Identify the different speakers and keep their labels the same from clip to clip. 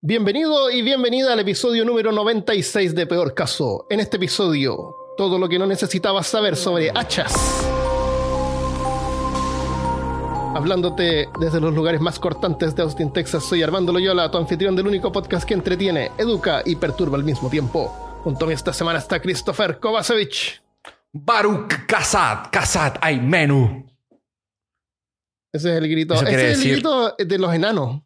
Speaker 1: Bienvenido y bienvenida al episodio número 96 de Peor Caso. En este episodio, todo lo que no necesitabas saber sobre hachas. Hablándote desde los lugares más cortantes de Austin, Texas, soy Armando Loyola, tu anfitrión del único podcast que entretiene, educa y perturba al mismo tiempo. Junto a mí esta semana está Christopher Kovacevic.
Speaker 2: Baruch Kasat, Kasat, hay menú.
Speaker 1: Ese es el grito. Ese es el grito de los enanos.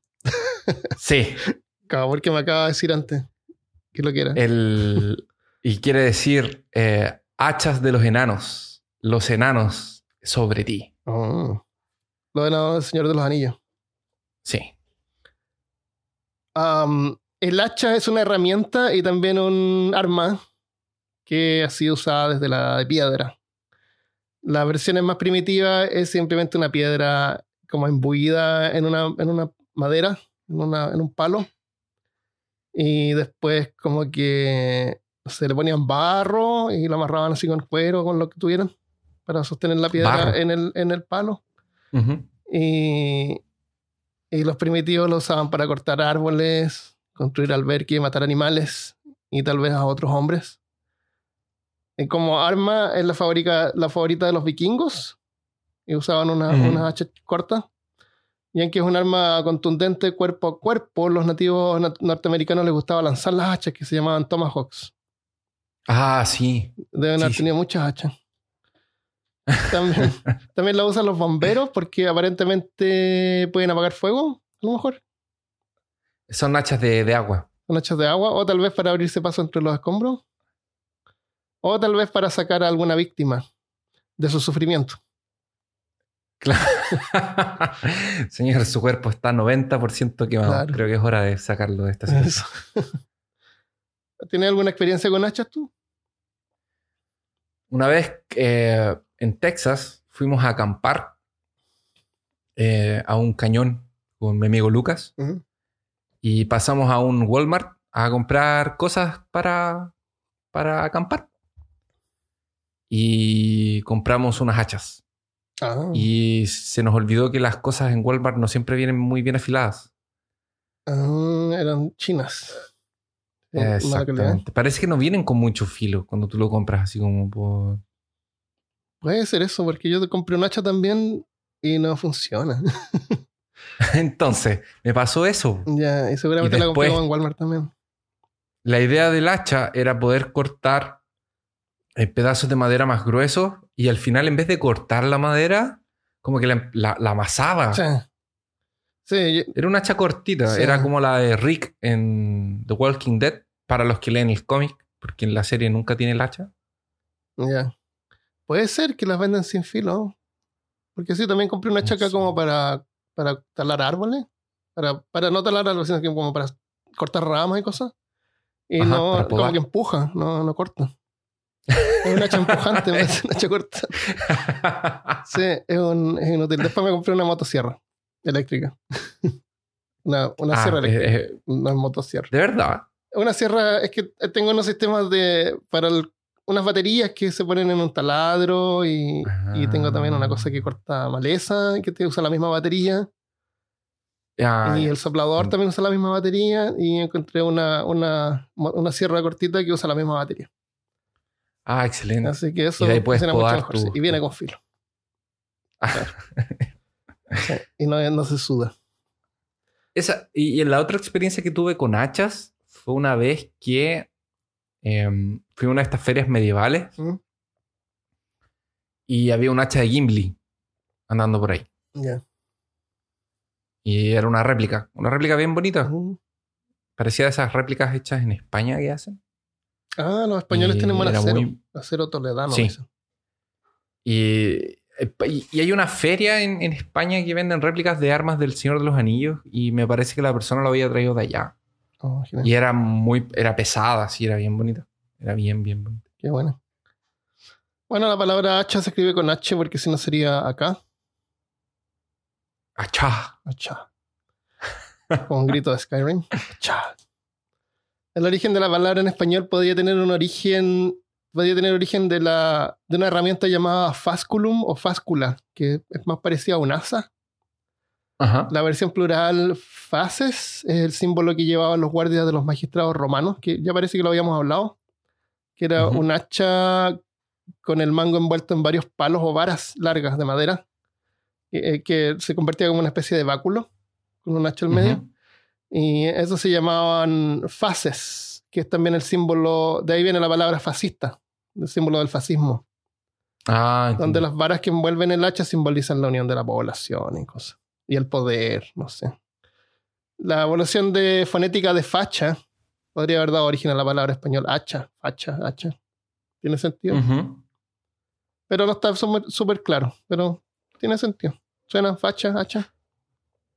Speaker 2: Sí,
Speaker 1: Cabrón, que me acaba de decir antes. Que lo quiera.
Speaker 2: el, y quiere decir eh, hachas de los enanos, los enanos sobre ti.
Speaker 1: Oh. Lo de no, el Señor de los Anillos.
Speaker 2: Sí.
Speaker 1: El hacha es una herramienta y también un arma que ha sido usada desde la piedra. La versión más primitiva es simplemente una piedra como embuida en una, en una madera, en, una- en un palo. Y después como que se le ponían barro y lo amarraban así con cuero, con lo que tuvieran, para sostener la piedra en el, en el palo. Y, y los primitivos lo usaban para cortar árboles, construir alberques, matar animales y tal vez a otros hombres. Y como arma es la, fabrica, la favorita de los vikingos. Y usaban una, unas hachas cortas. Y aunque es un arma contundente cuerpo a cuerpo, los nativos na- norteamericanos les gustaba lanzar las hachas que se llamaban tomahawks.
Speaker 2: Ah, sí.
Speaker 1: Deben
Speaker 2: Sí,
Speaker 1: haber
Speaker 2: sí.
Speaker 1: tenido muchas hachas. También, también la usan los bomberos porque aparentemente pueden apagar fuego, a lo mejor,
Speaker 2: Son hachas de, de agua.
Speaker 1: con hachas de agua, o tal vez para abrirse paso entre los escombros, o tal vez para sacar a alguna víctima de su sufrimiento.
Speaker 2: Claro. Señor, su cuerpo está 90% quemado.
Speaker 1: Claro.
Speaker 2: Creo que es hora de sacarlo de esta situación.
Speaker 1: ¿Tienes alguna experiencia con hachas tú?
Speaker 2: Una vez eh, en Texas fuimos a acampar eh, a un cañón con mi amigo Lucas y pasamos a un Walmart a comprar cosas para, para acampar. Y compramos unas hachas.
Speaker 1: Ah,
Speaker 2: Y se nos olvidó que las cosas en Walmart no siempre vienen muy bien afiladas.
Speaker 1: ah, eran chinas.
Speaker 2: Exactamente. Parece que no vienen con mucho filo cuando tú lo compras así como por...
Speaker 1: Puede ser eso, porque yo te compré un hacha también y no funciona.
Speaker 2: Entonces, me pasó eso.
Speaker 1: ya, y seguramente
Speaker 2: Y
Speaker 1: la compré en Walmart también.
Speaker 2: La idea del hacha era poder cortar eh, pedazos de madera más gruesos y al final en vez de cortar la madera, como que la, la- la amasaba.
Speaker 1: Sí. Sí, yo-
Speaker 2: Era una hacha cortita,
Speaker 1: Sí.
Speaker 2: era como la de Rick en The Walking Dead, para los que leen el cómic, porque en la serie nunca tiene el hacha.
Speaker 1: ya. Puede ser que las venden sin filo. Porque sí, también compré una
Speaker 2: No
Speaker 1: chaca
Speaker 2: sé.
Speaker 1: como para, para talar árboles. Para, para no talar árboles, sino que como para cortar ramas y cosas. Y
Speaker 2: Ajá,
Speaker 1: no, como que empuja, no, no corta. Es una hacha empujante, en vez de una hacha corta. Sí, es, un, es inútil. Después me compré una motosierra eléctrica. una una
Speaker 2: Ah,
Speaker 1: sierra
Speaker 2: eh,
Speaker 1: eléctrica,
Speaker 2: eh,
Speaker 1: una motosierra.
Speaker 2: de verdad.
Speaker 1: Una sierra, es que tengo unos sistemas de. para el- unas baterías que se ponen en un taladro y, y tengo también una cosa que corta maleza que te usa la misma batería.
Speaker 2: Ah,
Speaker 1: y el soplador también usa la misma batería. Y encontré una, una, una sierra cortita que usa la misma batería.
Speaker 2: Ah, excelente.
Speaker 1: Así que eso
Speaker 2: Y
Speaker 1: funciona mucho mejor.
Speaker 2: tu-.
Speaker 1: Y viene con filo. Sí, Y no, no se suda.
Speaker 2: Esa, y, y la otra experiencia que tuve con hachas fue una vez que em, fui a una de estas ferias medievales
Speaker 1: ¿Mm?
Speaker 2: y había un hacha de Gimli andando por ahí. Y era una réplica, una réplica bien bonita. Parecía de esas réplicas hechas en España que hacen.
Speaker 1: Ah, los españoles tienen buen acero.
Speaker 2: muy-
Speaker 1: Acero toledano.
Speaker 2: Sí.
Speaker 1: dicen.
Speaker 2: Y, y- hay una feria en, en España que venden réplicas de armas del Señor de los Anillos y me parece que la persona lo había traído de allá.
Speaker 1: Oh.
Speaker 2: Y era muy, era pesada, sí, era bien bonita. Era bien, bien bonita.
Speaker 1: Qué bueno. Bueno, la palabra hacha se escribe con H porque si no sería acá.
Speaker 2: ¡Achá!
Speaker 1: Hacha. Con un grito de Skyrim. Hacha. El origen de la palabra en español podría tener un origen. Podría tener origen de, la, de una herramienta llamada fasculum o fáscula, que es más parecida a un asa. La versión plural fases es el símbolo que llevaban los guardias de los magistrados romanos, que ya parece que lo habíamos hablado, que era un hacha con el mango envuelto en varios palos o varas largas de madera, eh, que se convertía como una especie de báculo, con un hacha al medio. Y eso se llamaban fases, que es también el símbolo, de ahí viene la palabra fascista, el símbolo del fascismo.
Speaker 2: Ah,
Speaker 1: donde las varas que envuelven el hacha simbolizan la unión de la población y cosas. Y el poder, no sé. La evolución de fonética de facha podría haber dado origen a la palabra español hacha, facha, hacha. ¿Tiene sentido? Pero no está súper claro, pero tiene sentido. Suena facha, hacha.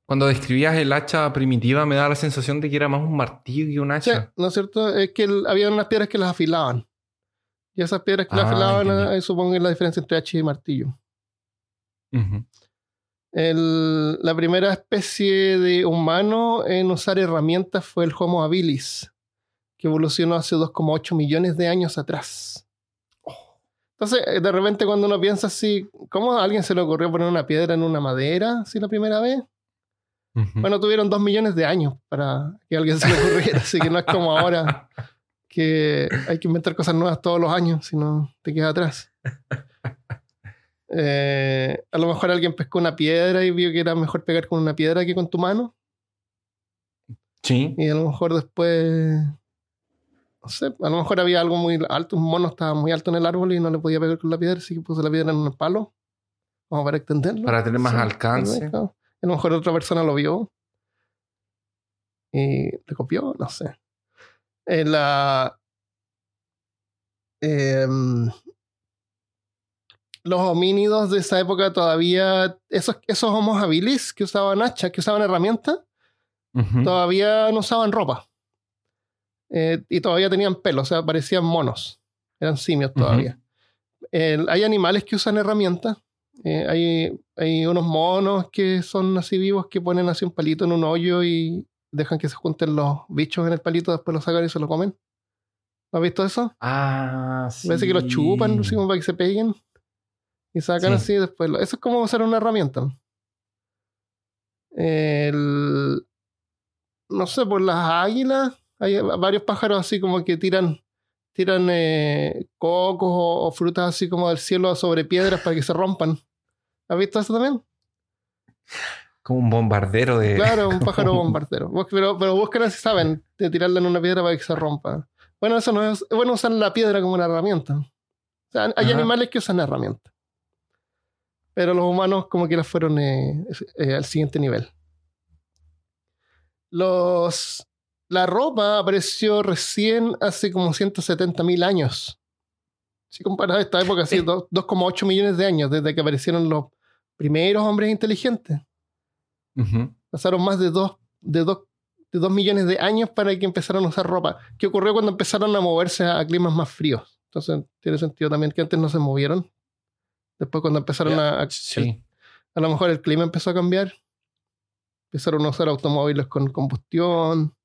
Speaker 2: Cuando describías el hacha primitiva me da la sensación de que era más un martillo que un hacha.
Speaker 1: Sí, ¿no es cierto? Es que había unas piedras que las afilaban. Y esas piedras que las ah, afilaban, eh, supongo que es la diferencia entre hacha y martillo. la primera especie de humano en usar herramientas fue el Homo habilis, que evolucionó hace 2,8 millones de años atrás. Entonces, eh, de repente cuando uno piensa así, ¿cómo a alguien se le ocurrió poner una piedra en una madera así la primera vez? Bueno, tuvieron dos millones de años para que alguien se le ocurriera, así que no es como ahora que hay que inventar cosas nuevas todos los años, si no te quedas atrás. Eh, a lo mejor alguien pescó una piedra y vio que era mejor pegar con una piedra que con tu mano.
Speaker 2: Sí.
Speaker 1: Y a lo mejor después no sé, a lo mejor había algo muy alto, un mono estaba muy alto en el árbol y no le podía pegar con la piedra, así que puso la piedra en un palo, como para extenderlo.
Speaker 2: Para tener más alcance.
Speaker 1: A lo mejor otra persona lo vio y le copió, no sé. En la, em, los homínidos de esa época todavía, esos, esos homos habilis que usaban hachas, que usaban herramientas, todavía no usaban ropa. Eh, y todavía tenían pelo, o sea, parecían monos. Eran simios todavía. hay animales que usan herramientas. Eh, hay, hay unos monos que son así vivos que ponen así un palito en un hoyo y dejan que se junten los bichos en el palito, después lo sacan y se lo comen. ¿Has visto eso?
Speaker 2: Ah, sí.
Speaker 1: Parece que los chupan, para que se peguen. Y sacan así después. Eso es como usar una herramienta. El, no sé, por las águilas hay varios pájaros así como que tiran, tiran eh, cocos o, frutas así como del cielo sobre piedras para que se rompan. ¿Has visto eso también?
Speaker 2: Como un bombardero de.
Speaker 1: Claro, un pájaro bombardero. Pero, pero buscan si saben de tirarla en una piedra para que se rompa. Bueno, eso no es. bueno usar la piedra como una herramienta. O sea, hay animales que usan herramientas. Pero los humanos, como que las fueron eh, eh, al siguiente nivel. Los la ropa apareció recién hace como 170 mil años. Si comparas esta época, así, 2,8 millones de años desde que aparecieron los primeros hombres inteligentes. Pasaron más de 2 de dos, de dos millones de años para que empezaran a usar ropa. ¿Qué ocurrió cuando empezaron a moverse a, climas más fríos? Entonces, tiene sentido también que antes no se movieron. Después, cuando empezaron a. a lo mejor el clima empezó a cambiar. Empezaron a usar automóviles con combustión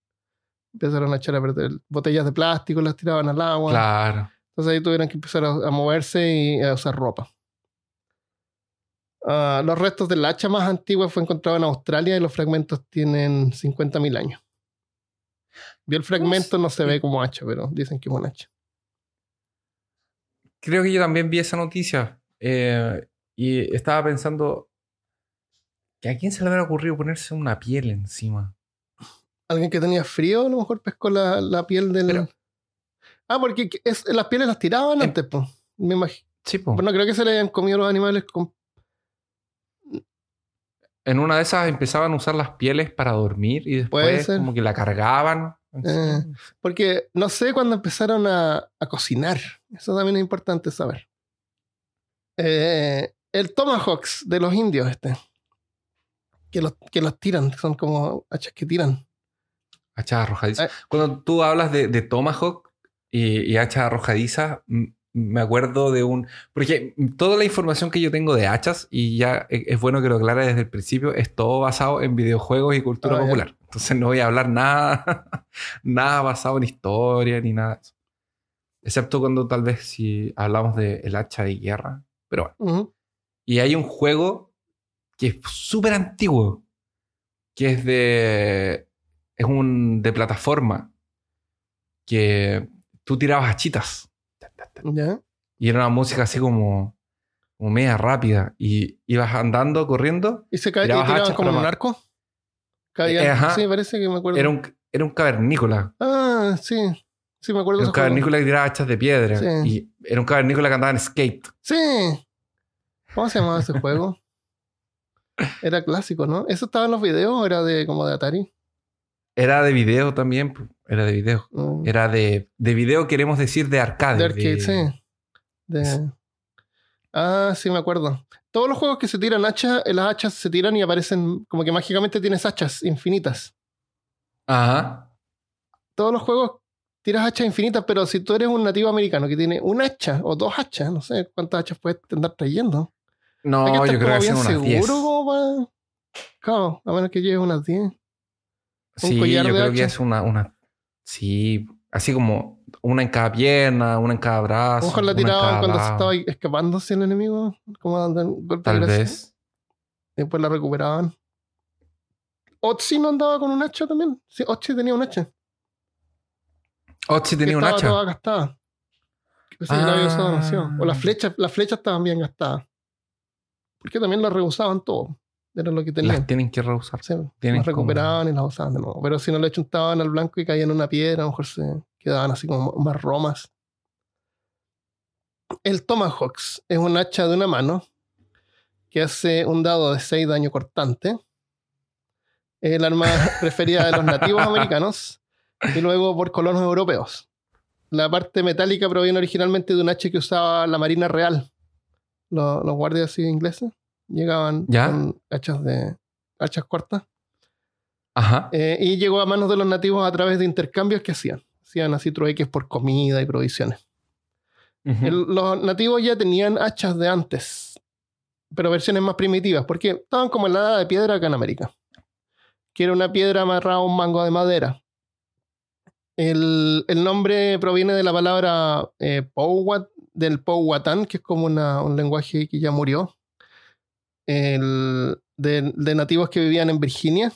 Speaker 1: empezaron a echar a perder botellas de plástico, las tiraban al agua.
Speaker 2: Claro.
Speaker 1: Entonces ahí tuvieron que empezar a, moverse y a usar ropa. Ah, los restos del hacha más antigua fue encontrado en Australia y los fragmentos tienen 50.000 años. Vi el fragmento, no se ve como hacha, pero dicen que es un hacha.
Speaker 2: Creo que yo también vi esa noticia eh, y estaba pensando que a quién se le habrá ocurrido ponerse una piel encima
Speaker 1: alguien que tenía frío, a lo mejor pescó la, la piel del. ah, porque es, las pieles las tiraban antes, pues. Me imagino.
Speaker 2: Sí, pues.
Speaker 1: Bueno, creo que se le habían comido los animales con.
Speaker 2: En una de esas empezaban a usar las pieles para dormir y después como que la cargaban.
Speaker 1: Eh, porque no sé cuándo empezaron a, a, cocinar. Eso también es importante saber. Eh, el tomahawks de los indios, este. Que los, que los tiran, son como hachas que tiran.
Speaker 2: Hacha arrojadiza. Eh. Cuando tú hablas de, Tomahawk y, y, hacha arrojadiza, me acuerdo de un... Porque toda la información que yo tengo de hachas, y ya e, es bueno que lo aclare desde el principio, es todo basado en videojuegos y cultura ah, popular. Entonces no voy a hablar nada, nada basado en historia ni nada de eso. Excepto cuando tal vez si hablamos de el hacha de guerra. Pero bueno. Y hay un juego que es súper antiguo que es de. Es un de plataforma. Que tú tirabas hachitas. Y era una música así como. Como media rápida. Y ibas andando, corriendo.
Speaker 1: ¿Y se cae y
Speaker 2: Tirabas
Speaker 1: tiraban como un arco? Caían-
Speaker 2: Eh, ajá.
Speaker 1: Sí, parece que me acuerdo.
Speaker 2: Era un, era un cavernícola.
Speaker 1: Ah, sí. Sí, me acuerdo
Speaker 2: Era un cavernícola que tiraba hachas de piedra.
Speaker 1: Sí.
Speaker 2: Y era un cavernícola que andaba en skate.
Speaker 1: Sí. ¿Cómo se llamaba ese juego? Era clásico, ¿no? ¿Eso estaba en los videos o era de como de Atari?
Speaker 2: Era de video también. Era de video.
Speaker 1: Mm.
Speaker 2: Era de, de video, queremos decir, de arcade.
Speaker 1: De arcade,
Speaker 2: de-
Speaker 1: sí. De... Ah, sí, me acuerdo. Todos los juegos que se tiran hachas, las hachas se tiran y aparecen como que mágicamente tienes hachas infinitas.
Speaker 2: Ajá.
Speaker 1: Todos los juegos tiras hachas infinitas, pero si tú eres un nativo americano que tiene un hacha o dos hachas, no sé cuántas hachas puedes andar trayendo.
Speaker 2: No, yo creo que son unas 10.
Speaker 1: seguro como para... Claro, a menos que lleves unas 10. Un
Speaker 2: Sí,
Speaker 1: collar
Speaker 2: yo
Speaker 1: de
Speaker 2: creo que es una, una. Sí, así como una en cada pierna, una en cada brazo. en
Speaker 1: tiraban cuando se estaba escapándose el enemigo, como dando un golpe
Speaker 2: Tal
Speaker 1: de
Speaker 2: vez.
Speaker 1: Después la recuperaban. Otzi no andaba con un hacha también. Sí, Otzi tenía un hacha.
Speaker 2: Otzi tenía un hacha.
Speaker 1: toda gastada.
Speaker 2: Ah.
Speaker 1: O las flechas, las flechas estaban bien gastadas. Porque también las reusaban todo. Era lo que tenían.
Speaker 2: Las tienen que reusar.
Speaker 1: Sí,
Speaker 2: tienen
Speaker 1: las recuperaban y las usaban de nuevo. Pero si no le chuntaban al blanco y caían en una piedra, a lo mejor se quedaban así como más romas. El Tomahawks es un hacha de una mano que hace un dado de 6 daño cortante. Es el arma preferida de los nativos americanos y luego por colonos europeos. La parte metálica proviene originalmente de un hacha que usaba la Marina Real. Los, los guardias ingleses llegaban
Speaker 2: ¿Ya?
Speaker 1: con hachas de hachas cortas.
Speaker 2: Ajá.
Speaker 1: Eh, y llegó a manos de los nativos a través de intercambios que hacían. Hacían así trueques por comida y provisiones. El- los nativos ya tenían hachas de antes, pero versiones más primitivas, porque estaban como en la edad de piedra acá en América. Que era una piedra amarrada a un mango de madera. El, el nombre proviene de la palabra eh, Powhat, del Powhatan, que es como una- un lenguaje que ya murió. El- de, de nativos que vivían en Virginia.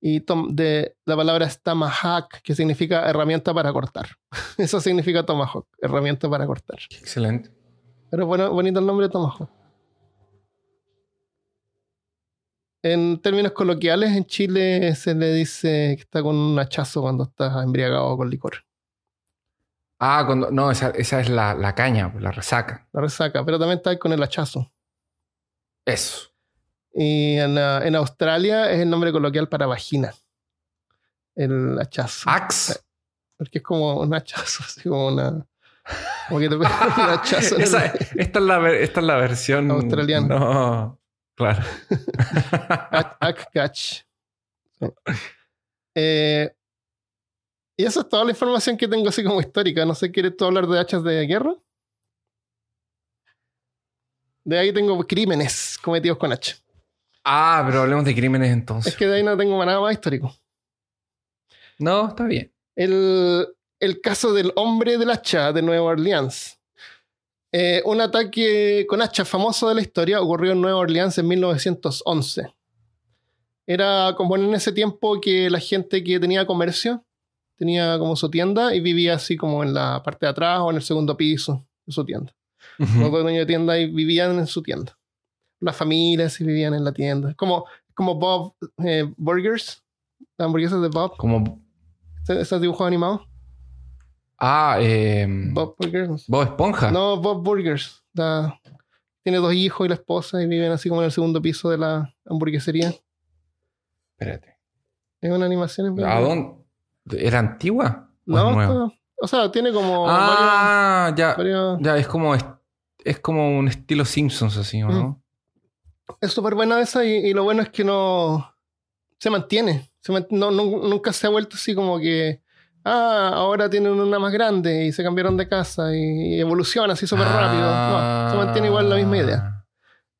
Speaker 1: Y tom- de la palabra es Tomahawk, que significa herramienta para cortar. Eso significa Tomahawk, herramienta para cortar.
Speaker 2: Excelente.
Speaker 1: Pero bueno, bonito el nombre de Tomahawk. En términos coloquiales, en Chile se le dice que está con un hachazo cuando estás embriagado con licor.
Speaker 2: Ah, cuando. No, esa, esa es la, la caña, la resaca.
Speaker 1: La resaca, pero también está con el hachazo.
Speaker 2: Eso.
Speaker 1: Y en, ah, en Australia es el nombre coloquial para vagina. El hachazo.
Speaker 2: Axe.
Speaker 1: Porque es como un hachazo, así como una. Como que te un hachazo. el-
Speaker 2: esta, es la, esta es la versión.
Speaker 1: Australiana.
Speaker 2: No. Claro.
Speaker 1: Ac- Akgach. Sí. Eh, y esa es toda la información que tengo así como histórica. No sé, ¿quieres tú hablar de hachas de guerra? De ahí tengo crímenes cometidos con hacha.
Speaker 2: ah, pero hablemos de crímenes entonces.
Speaker 1: Es que de ahí no tengo nada más histórico.
Speaker 2: No, está bien.
Speaker 1: El, el caso del hombre del hacha de Nueva Orleans. Eh, un ataque con hacha famoso de la historia ocurrió en Nueva Orleans en 1911. Era como en ese tiempo que la gente que tenía comercio tenía como su tienda y vivía así como en la parte de atrás o en el segundo piso de su tienda.
Speaker 2: Ujú.
Speaker 1: Los dueños de tienda ahí vivían en su tienda. Las familias vivían en la tienda. Como, como Bob eh, Burgers, las hamburguesas de Bob,
Speaker 2: Como.
Speaker 1: esos dibujos animados.
Speaker 2: Ah, eh,
Speaker 1: Bob Burgers.
Speaker 2: Bob Esponja.
Speaker 1: No, Bob Burgers. Tiene dos hijos y la esposa y viven así como en el segundo piso de la hamburguesería.
Speaker 2: Espérate.
Speaker 1: Es una animación. bien
Speaker 2: ¿A dónde? ¿Era antigua? ¿O
Speaker 1: No, o sea, tiene como
Speaker 2: ah, ya.
Speaker 1: varios-
Speaker 2: Ya, es como, es, como un estilo Simpsons, así, ¿o no?
Speaker 1: Es súper buena esa y, y lo bueno es que no se mantiene. Se mant- no- no- nunca se ha vuelto así como que, ah, ahora tienen una más grande y se cambiaron de casa y, y evoluciona así súper rápido. No, se mantiene igual la misma idea.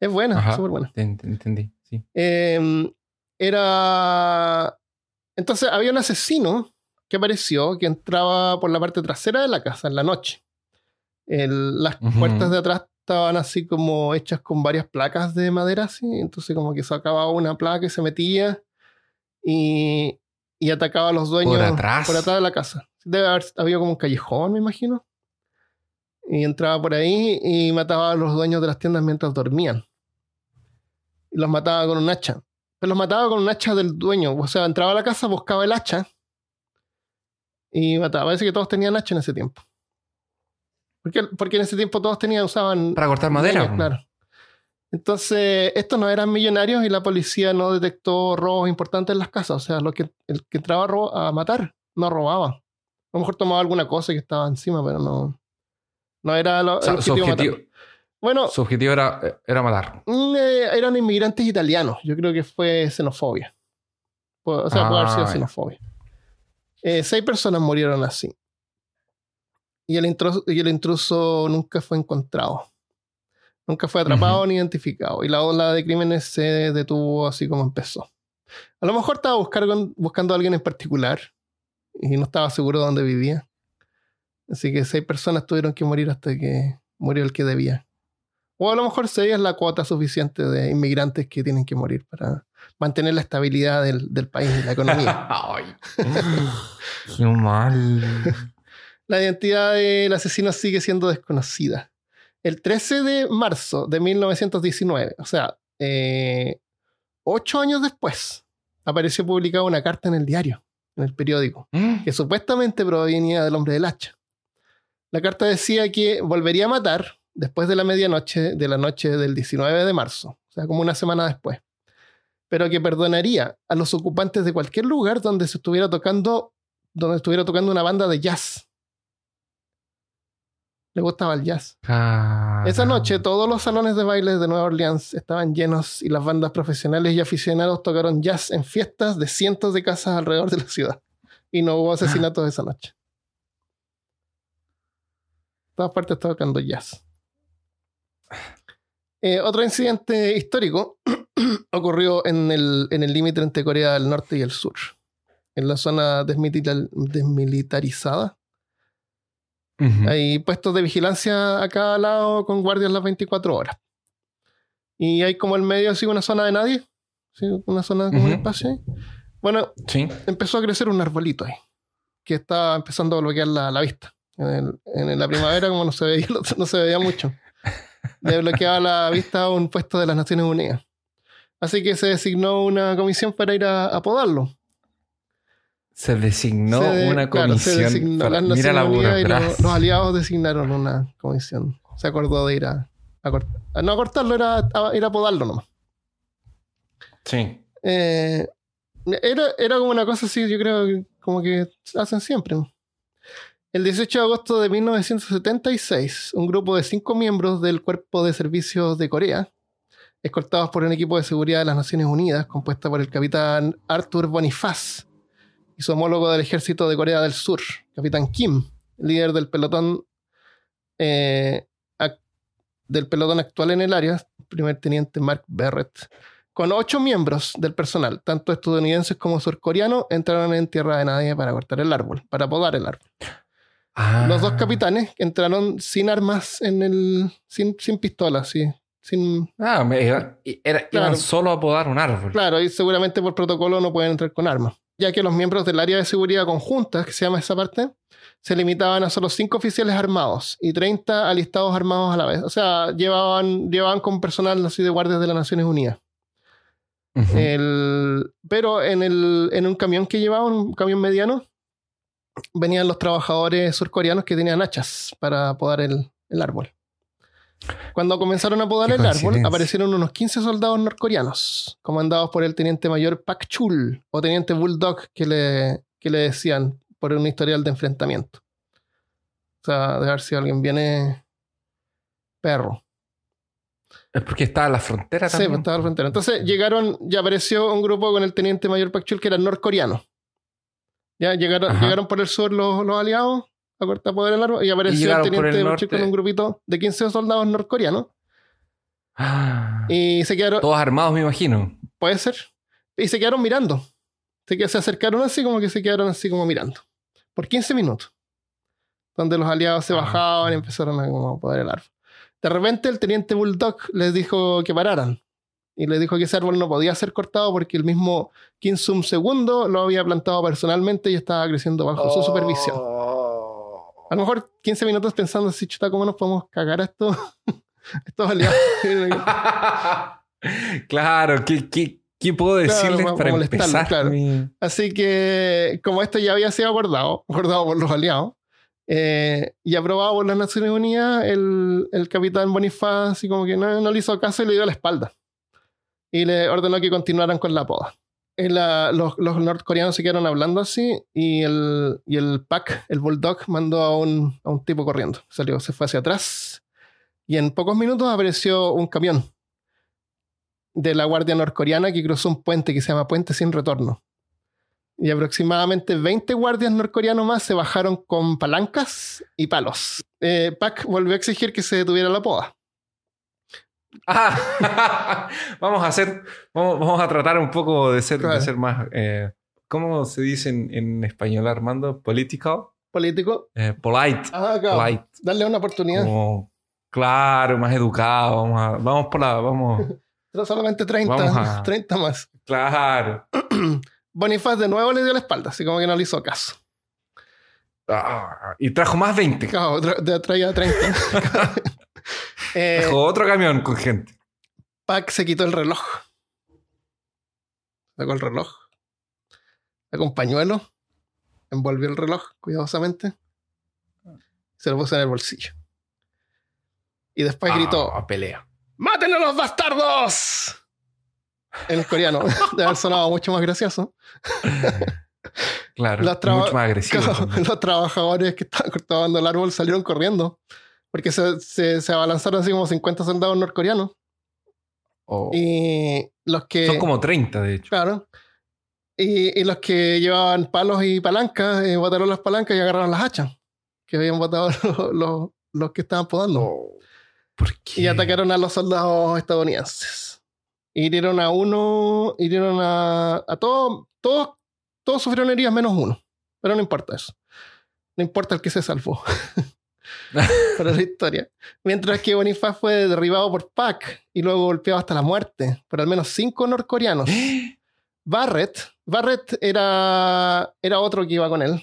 Speaker 1: Es buena,
Speaker 2: Ah.
Speaker 1: Súper buena.
Speaker 2: Te ent- Entendí, sí.
Speaker 1: Eh, era. Entonces había un asesino que apareció que entraba por la parte trasera de la casa en la noche. El- las puertas de atrás estaban así como hechas con varias placas de madera, así. Entonces, como que sacaba una placa y se metía y, y atacaba a los dueños
Speaker 2: Por atrás.
Speaker 1: por atrás de la casa. Debe haber habido como un callejón, me imagino. Y entraba por ahí y mataba a los dueños de las tiendas mientras dormían. Y los mataba con un hacha. Pero los mataba con un hacha del dueño. O sea, entraba a la casa, buscaba el hacha y mataba. Parece que todos tenían hacha en ese tiempo. Porque, porque en ese tiempo todos tenían, usaban
Speaker 2: Para cortar madera.
Speaker 1: leña, claro. Entonces, estos no eran millonarios y la policía no detectó robos importantes en las casas. O sea, lo que, el que entraba a, a matar no robaba. A lo mejor tomaba alguna cosa que estaba encima, pero no. No era lo,
Speaker 2: O sea,
Speaker 1: el
Speaker 2: su,
Speaker 1: objetivo
Speaker 2: objetivo,
Speaker 1: matar. Bueno,
Speaker 2: su objetivo era, era matar.
Speaker 1: mm, eh, eran inmigrantes italianos. Yo creo que fue xenofobia. O sea, puede haber sido
Speaker 2: Ah,
Speaker 1: xenofobia. Eh, seis personas murieron así. Y el, intruso, y el intruso nunca fue encontrado. Nunca fue atrapado ni identificado. Y la ola de crímenes se detuvo así como empezó. A lo mejor estaba buscar- buscando a alguien en particular y no estaba seguro de dónde vivía. Así que seis personas tuvieron que morir hasta que murió el que debía. O a lo mejor seis es la cuota suficiente de inmigrantes que tienen que morir para mantener la estabilidad del, del país y la economía.
Speaker 2: Ay. Qué mal.
Speaker 1: La identidad del asesino sigue siendo desconocida. El 13 de marzo de 1919, o sea, eh, ocho años después, apareció publicada una carta en el diario, en el periódico, que supuestamente provenía del hombre del hacha. La carta decía que volvería a matar después de la medianoche de la noche del 19 de marzo, o sea, como una semana después, pero que perdonaría a los ocupantes de cualquier lugar donde se estuviera tocando, donde estuviera tocando una banda de jazz. Le gustaba el jazz. Esa noche todos los salones de baile de Nueva Orleans estaban llenos y las bandas profesionales y aficionados tocaron jazz en fiestas de cientos de casas alrededor de la ciudad. Y no hubo asesinatos esa noche. Todas partes estaban tocando jazz. Eh, otro incidente histórico ocurrió en el en el límite entre Corea del Norte y el Sur. En la zona desmilita- hay puestos de vigilancia a cada lado con guardias las 24 horas. Y hay como el medio así una zona de nadie. ¿sí? Una zona como un espacio ahí. Bueno,
Speaker 2: Sí.
Speaker 1: empezó a crecer un arbolito ahí. Que estaba empezando a bloquear la, la vista. En, el- en la primavera, como no se veía, no se veía mucho. Le bloqueaba la vista a un puesto de las Naciones Unidas. Así que se designó una comisión para ir a, a podarlo.
Speaker 2: Se designó
Speaker 1: Se de-
Speaker 2: una
Speaker 1: claro, se
Speaker 2: comisión.
Speaker 1: designó
Speaker 2: para-
Speaker 1: las
Speaker 2: mira la
Speaker 1: los, los aliados designaron una comisión. Se acordó de ir a, no a cortarlo, era a, ir a podarlo nomás.
Speaker 2: Sí.
Speaker 1: Eh, era, era como una cosa así, yo creo, como que hacen siempre. El 18 de agosto de 1976, un grupo de cinco miembros del Cuerpo de Servicios de Corea, escoltados por un equipo de seguridad de las Naciones Unidas, compuesta por el capitán Arthur Bonifaz y su homólogo del ejército de Corea del Sur, capitán Kim, líder del pelotón eh, del pelotón actual en el área, primer teniente Mark Barrett, con ocho miembros del personal, tanto estadounidenses como surcoreanos, entraron en tierra de nadie para cortar el árbol, para podar el árbol.
Speaker 2: Ah.
Speaker 1: Los dos capitanes entraron sin armas en el. sin, sin pistolas, sí. Sin,
Speaker 2: Ah, me- era- era-
Speaker 1: Claro.
Speaker 2: iban solo a podar un árbol.
Speaker 1: claro, y seguramente por protocolo no pueden entrar con armas. Ya que los miembros del área de seguridad conjunta, que se llama esa parte, se limitaban a solo cinco oficiales armados y 30 alistados armados a la vez. O sea, llevaban, llevaban con personal así de guardias de las Naciones Unidas. El- pero en, el, en un camión que llevaban, un camión mediano, venían los trabajadores surcoreanos que tenían hachas para podar el, el árbol. Cuando comenzaron a podar el árbol, aparecieron unos 15 soldados norcoreanos, comandados por el teniente mayor Pak Chul, o teniente Bulldog, que le, que le decían por un historial de enfrentamiento. O sea, de ver si alguien viene perro.
Speaker 2: Es porque estaba en la frontera
Speaker 1: Sí,
Speaker 2: también.
Speaker 1: pues estaba al frontera. Entonces llegaron, ya apareció un grupo con el teniente mayor Pak Chul que era norcoreano. Ya llegaron,
Speaker 2: Ajá.
Speaker 1: llegaron por el sur los, los aliados a cortar poder el árbol y apareció el teniente con un grupito de 15 soldados norcoreanos
Speaker 2: Ah.
Speaker 1: y se quedaron,
Speaker 2: Todos armados, me imagino.
Speaker 1: puede ser, y se quedaron mirando. Se, acercaron así como que se quedaron así como mirando. Por 15 minutos. Donde los aliados se
Speaker 2: Ah.
Speaker 1: bajaban y empezaron a como, podar el árbol. De repente el teniente Bulldog les dijo que pararan. y le dijo que ese árbol no podía ser cortado porque el mismo Kim Sum II lo había plantado personalmente y estaba creciendo bajo su supervisión. A lo mejor 15 minutos pensando así, chuta, ¿cómo nos podemos cagar a esto? estos aliados.
Speaker 2: claro, ¿qué, qué, qué puedo
Speaker 1: Claro,
Speaker 2: decirles
Speaker 1: para
Speaker 2: para empezar?
Speaker 1: claro. Así que, como esto ya había sido acordado, acordado por los aliados, eh, y aprobado por las Naciones Unidas, el, el capitán Bonifaz así como que no, no le hizo caso y le dio la espalda. Y le ordenó que continuaran con la poda. Los, norcoreanos se quedaron hablando así y el, y el el bulldog, mandó a un, tipo corriendo. Salió, se fue hacia atrás y en pocos minutos apareció un camión de la Guardia Norcoreana que cruzó un puente que se llama Puente Sin Retorno. Y aproximadamente 20 guardias norcoreanos más se bajaron con palancas y palos. Eh, volvió a exigir que se detuviera la poda.
Speaker 2: Ah, vamos a hacer, vamos, vamos a tratar un poco de ser,
Speaker 1: Claro.
Speaker 2: de ser más, eh, ¿cómo se dice en, en español, Armando? Political,
Speaker 1: Político.
Speaker 2: Eh, polite,
Speaker 1: Ah, claro.
Speaker 2: polite,
Speaker 1: Darle una oportunidad.
Speaker 2: como, claro, más educado, vamos a, vamos por la, vamos,
Speaker 1: Pero solamente 30,
Speaker 2: Vamos a-
Speaker 1: 30 más.
Speaker 2: claro.
Speaker 1: Bonifaz de nuevo le dio la espalda, así como que no le hizo caso.
Speaker 2: Ah, y trajo más 20,
Speaker 1: Claro, tra- tra- traía 30. Eh,
Speaker 2: trajo otro camión con gente.
Speaker 1: Pac se quitó el reloj. Sacó el reloj. Sacó un pañuelo. Envolvió el reloj cuidadosamente. Se lo puso en el bolsillo. Y después gritó:
Speaker 2: Ah, pelea.
Speaker 1: ¡Maten a los bastardos! En el coreano. Debe haber sonado mucho más gracioso.
Speaker 2: Claro,
Speaker 1: Los
Speaker 2: mucho más agresivo.
Speaker 1: los trabajadores que estaban cortando el árbol salieron corriendo. Porque se, se, se abalanzaron así como 50 soldados norcoreanos.
Speaker 2: Oh.
Speaker 1: Y los que.
Speaker 2: Son como 30, de hecho.
Speaker 1: Claro. Y, y los que llevaban palos y palancas, eh, botaron las palancas y agarraron las hachas que habían botado los, los- los que estaban podando.
Speaker 2: ¿Por qué?
Speaker 1: Y atacaron a los soldados estadounidenses. Hirieron a uno, hirieron a, a todos, todos, todos sufrieron heridas menos uno. Pero no importa eso. No importa el que se salvó. Para la historia. Mientras que Bonifaz fue derribado por Pac y luego golpeado hasta la muerte por al menos cinco norcoreanos. Barrett, Barrett era, era otro que iba con él.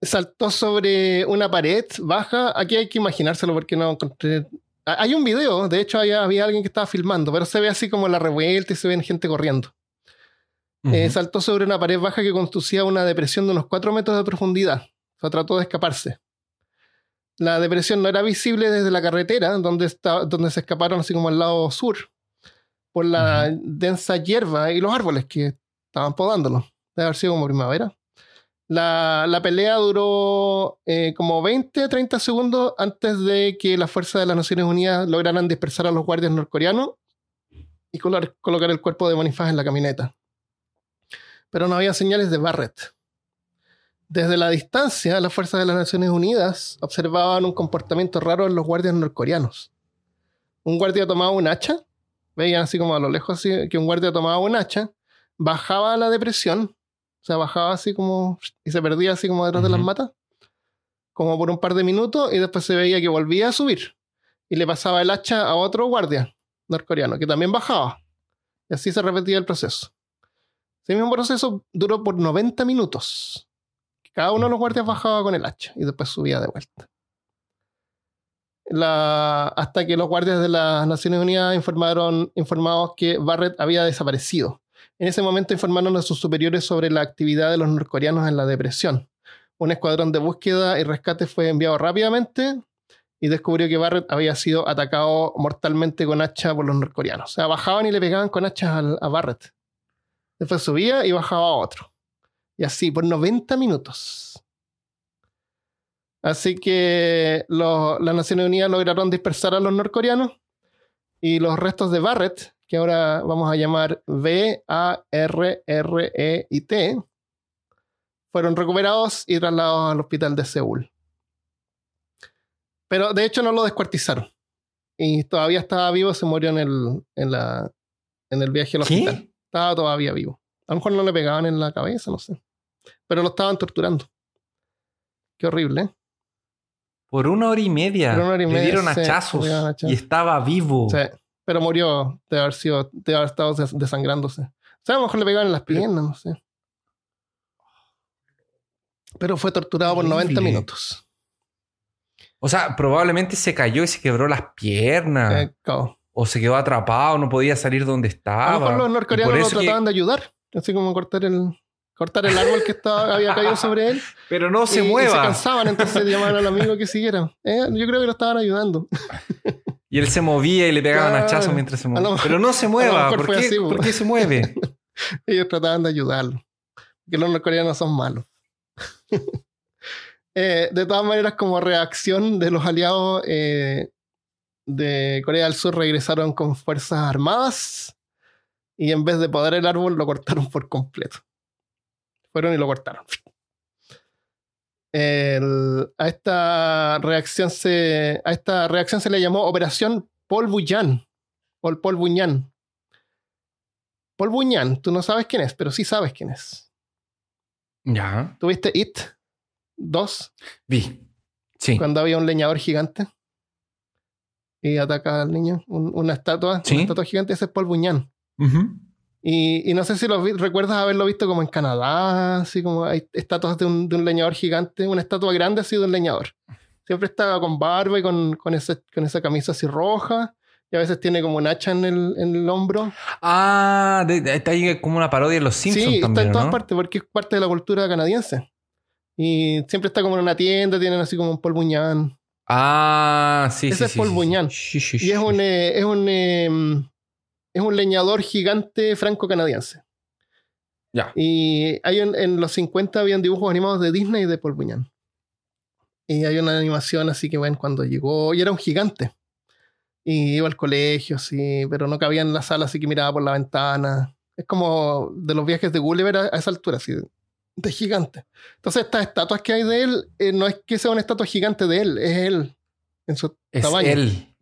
Speaker 1: Saltó sobre una pared baja. Aquí hay que imaginárselo porque no encontré. Hay un video, de hecho había, había alguien que estaba filmando, pero se ve así como la revuelta y se ven gente corriendo. Eh, saltó sobre una pared baja que conducía a una depresión de unos 4 metros de profundidad. O sea, trató de escaparse. La depresión no era visible desde la carretera, donde, está, donde se escaparon así como al lado sur, por la densa hierba y los árboles que estaban podándolo. Debe haber sido como primavera. La, la pelea duró eh, como 20, 30 segundos antes de que las fuerzas de las Naciones Unidas lograran dispersar a los guardias norcoreanos y colo- colocar el cuerpo de Bonifaz en la camioneta pero no había señales de Barrett. Desde la distancia, las fuerzas de las Naciones Unidas observaban un comportamiento raro en los guardias norcoreanos. Un guardia tomaba un hacha, veían así como a lo lejos así, que un guardia tomaba un hacha, bajaba a la depresión, o sea, bajaba así como y se perdía así como detrás de las matas, como por un par de minutos, y después se veía que volvía a subir y le pasaba el hacha a otro guardia norcoreano que también bajaba. Y así se repetía el proceso. Ese mismo proceso duró por 90 minutos. Cada uno de los guardias bajaba con el hacha y después subía de vuelta. La- hasta que los guardias de las Naciones Unidas informaron informados que Barrett había desaparecido. En ese momento informaron a sus superiores sobre la actividad de los norcoreanos en la depresión. Un escuadrón de búsqueda y rescate fue enviado rápidamente y descubrió que Barrett había sido atacado mortalmente con hacha por los norcoreanos. O sea, bajaban y le pegaban con hachas al- a Barrett. Después subía y bajaba a otro. Y así, por 90 minutos. Así que lo- las Naciones Unidas lograron dispersar a los norcoreanos y los restos de Barrett, que ahora vamos a llamar B-A-R-R-E-I-T, fueron recuperados y trasladados al hospital de Seúl. Pero de hecho no lo descuartizaron. Y todavía estaba vivo, se murió en el, en la, en el viaje al
Speaker 2: ¿Qué?
Speaker 1: hospital. Estaba todavía vivo. A lo mejor no le pegaban en la cabeza, no sé. Pero lo estaban torturando. Qué horrible, ¿eh?
Speaker 2: Por una hora y media.
Speaker 1: Por una hora y
Speaker 2: Le
Speaker 1: media,
Speaker 2: dieron
Speaker 1: sí,
Speaker 2: hachazos
Speaker 1: le dieron hachazos.
Speaker 2: y estaba vivo.
Speaker 1: Sí, Pero murió de haber sido, de haber estado des- desangrándose. O sea, a lo mejor le pegaron en las piernas, no sé. Pero fue torturado por 90
Speaker 2: Horrible.
Speaker 1: minutos.
Speaker 2: O sea, probablemente se cayó y se quebró las piernas. O se quedó atrapado, no podía salir donde estaba.
Speaker 1: a lo mejor los norcoreanos lo
Speaker 2: que-
Speaker 1: trataban de ayudar. Así como cortar el, cortar el árbol que estaba, había caído sobre él.
Speaker 2: Pero no se
Speaker 1: y, y se
Speaker 2: mueva.
Speaker 1: cansaban, entonces llamaban al amigo que siguiera. Eh, yo creo que lo estaban ayudando.
Speaker 2: Y él se movía y le pegaban
Speaker 1: Claro.
Speaker 2: hachazos mientras se movía. Pero no se mueva.
Speaker 1: mejor
Speaker 2: ¿Por
Speaker 1: fue
Speaker 2: qué,
Speaker 1: así, po.
Speaker 2: ¿Por qué se mueve?
Speaker 1: Ellos trataban de ayudarlo. Que los norcoreanos son malos. Eh, de todas maneras, como reacción de los aliados eh, de Corea del Sur, regresaron con fuerzas armadas y en vez de podar el árbol, lo cortaron por completo. Fueron y lo cortaron. El- a esta reacción se a esta reacción se le llamó Operación Paul Buyan o el Paul Buñán. Paul Buñán, tú no sabes quién es, pero sí sabes quién es.
Speaker 2: Ya.
Speaker 1: ¿Tuviste It 2
Speaker 2: Vi. Sí.
Speaker 1: cuando había un leñador gigante? Y ataca al niño, un- una estatua,
Speaker 2: Sí.
Speaker 1: una estatua gigante, ese es Paul Buñán.
Speaker 2: Ujú.
Speaker 1: Y, y no sé si lo vi- recuerdas haberlo visto como en Canadá, así como hay estatuas de un, de un leñador gigante, una estatua grande así de un leñador. Siempre estaba con barba y con, con, ese- con esa camisa así roja, y a veces tiene como un hacha en el, en el hombro.
Speaker 2: Ah, de- de- está ahí como una parodia de los Simpsons
Speaker 1: sí, está
Speaker 2: también,
Speaker 1: en todas
Speaker 2: ¿no?
Speaker 1: partes porque es parte de la cultura canadiense. Y siempre está como en una tienda, tienen así como un Paul Buñán.
Speaker 2: Ah, sí,
Speaker 1: Ese
Speaker 2: sí.
Speaker 1: es Paul
Speaker 2: sí,
Speaker 1: Buñán.
Speaker 2: sí. Sí,
Speaker 1: Y es un, eh, es un, eh, es un leñador gigante franco-canadiense.
Speaker 2: Ya.
Speaker 1: Y hay un- en los 50 habían dibujos animados de Disney y de Paul Bunyan. Y hay una animación así que, bueno, cuando llegó, y era un gigante. Y iba al colegio, sí, pero no cabía en la sala, así que miraba por la ventana. Es como de los viajes de Gulliver a, a esa altura, así, de, de gigante. Entonces, estas estatuas que hay de él, eh, no es que sea una estatua gigante de él, es él, en su
Speaker 2: Es
Speaker 1: tamaño.
Speaker 2: él.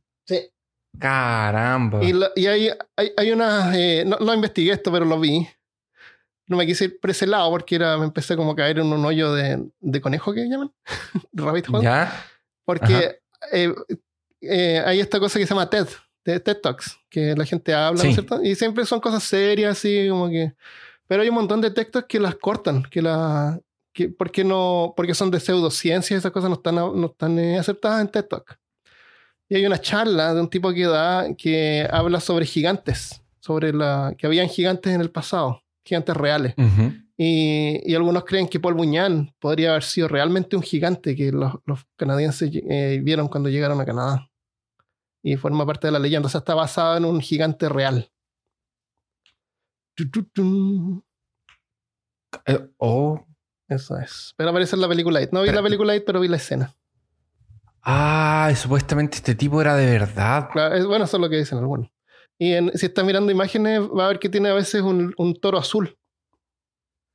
Speaker 2: Caramba.
Speaker 1: Y, la- y hay, hay, hay unas. eh, no, no investigué esto, pero lo vi. No me quise ir por ese lado porque era, me empecé como a caer en un hoyo de, de conejo que llaman. Rabbit hole.
Speaker 2: ¿Ya?
Speaker 1: Porque eh, eh, hay esta cosa que se llama TED, de TED Talks, que la gente habla, ¿no
Speaker 2: Sí.
Speaker 1: es cierto? Y siempre son cosas serias, así como que. Pero hay un montón de textos que las cortan, que la. Que, porque no porque son de pseudociencia esas cosas no están, no están eh, aceptadas en TED Talk y hay una charla de un tipo que da que habla sobre gigantes sobre la que habían gigantes en el pasado gigantes reales. Y, y algunos creen que Paul Bunyan podría haber sido realmente un gigante que los, los canadienses eh, vieron cuando llegaron a Canadá. Y forma parte de la leyenda. O sea está basada en un gigante real.
Speaker 2: Eh, oh.
Speaker 1: eso es. Pero aparece en la película no vi la película It, pero vi la escena
Speaker 2: Ah, y supuestamente este tipo era de verdad.
Speaker 1: Claro, es- bueno, eso es lo que dicen algunos. Y en- si estás mirando imágenes, va a ver que tiene a veces un, un toro azul,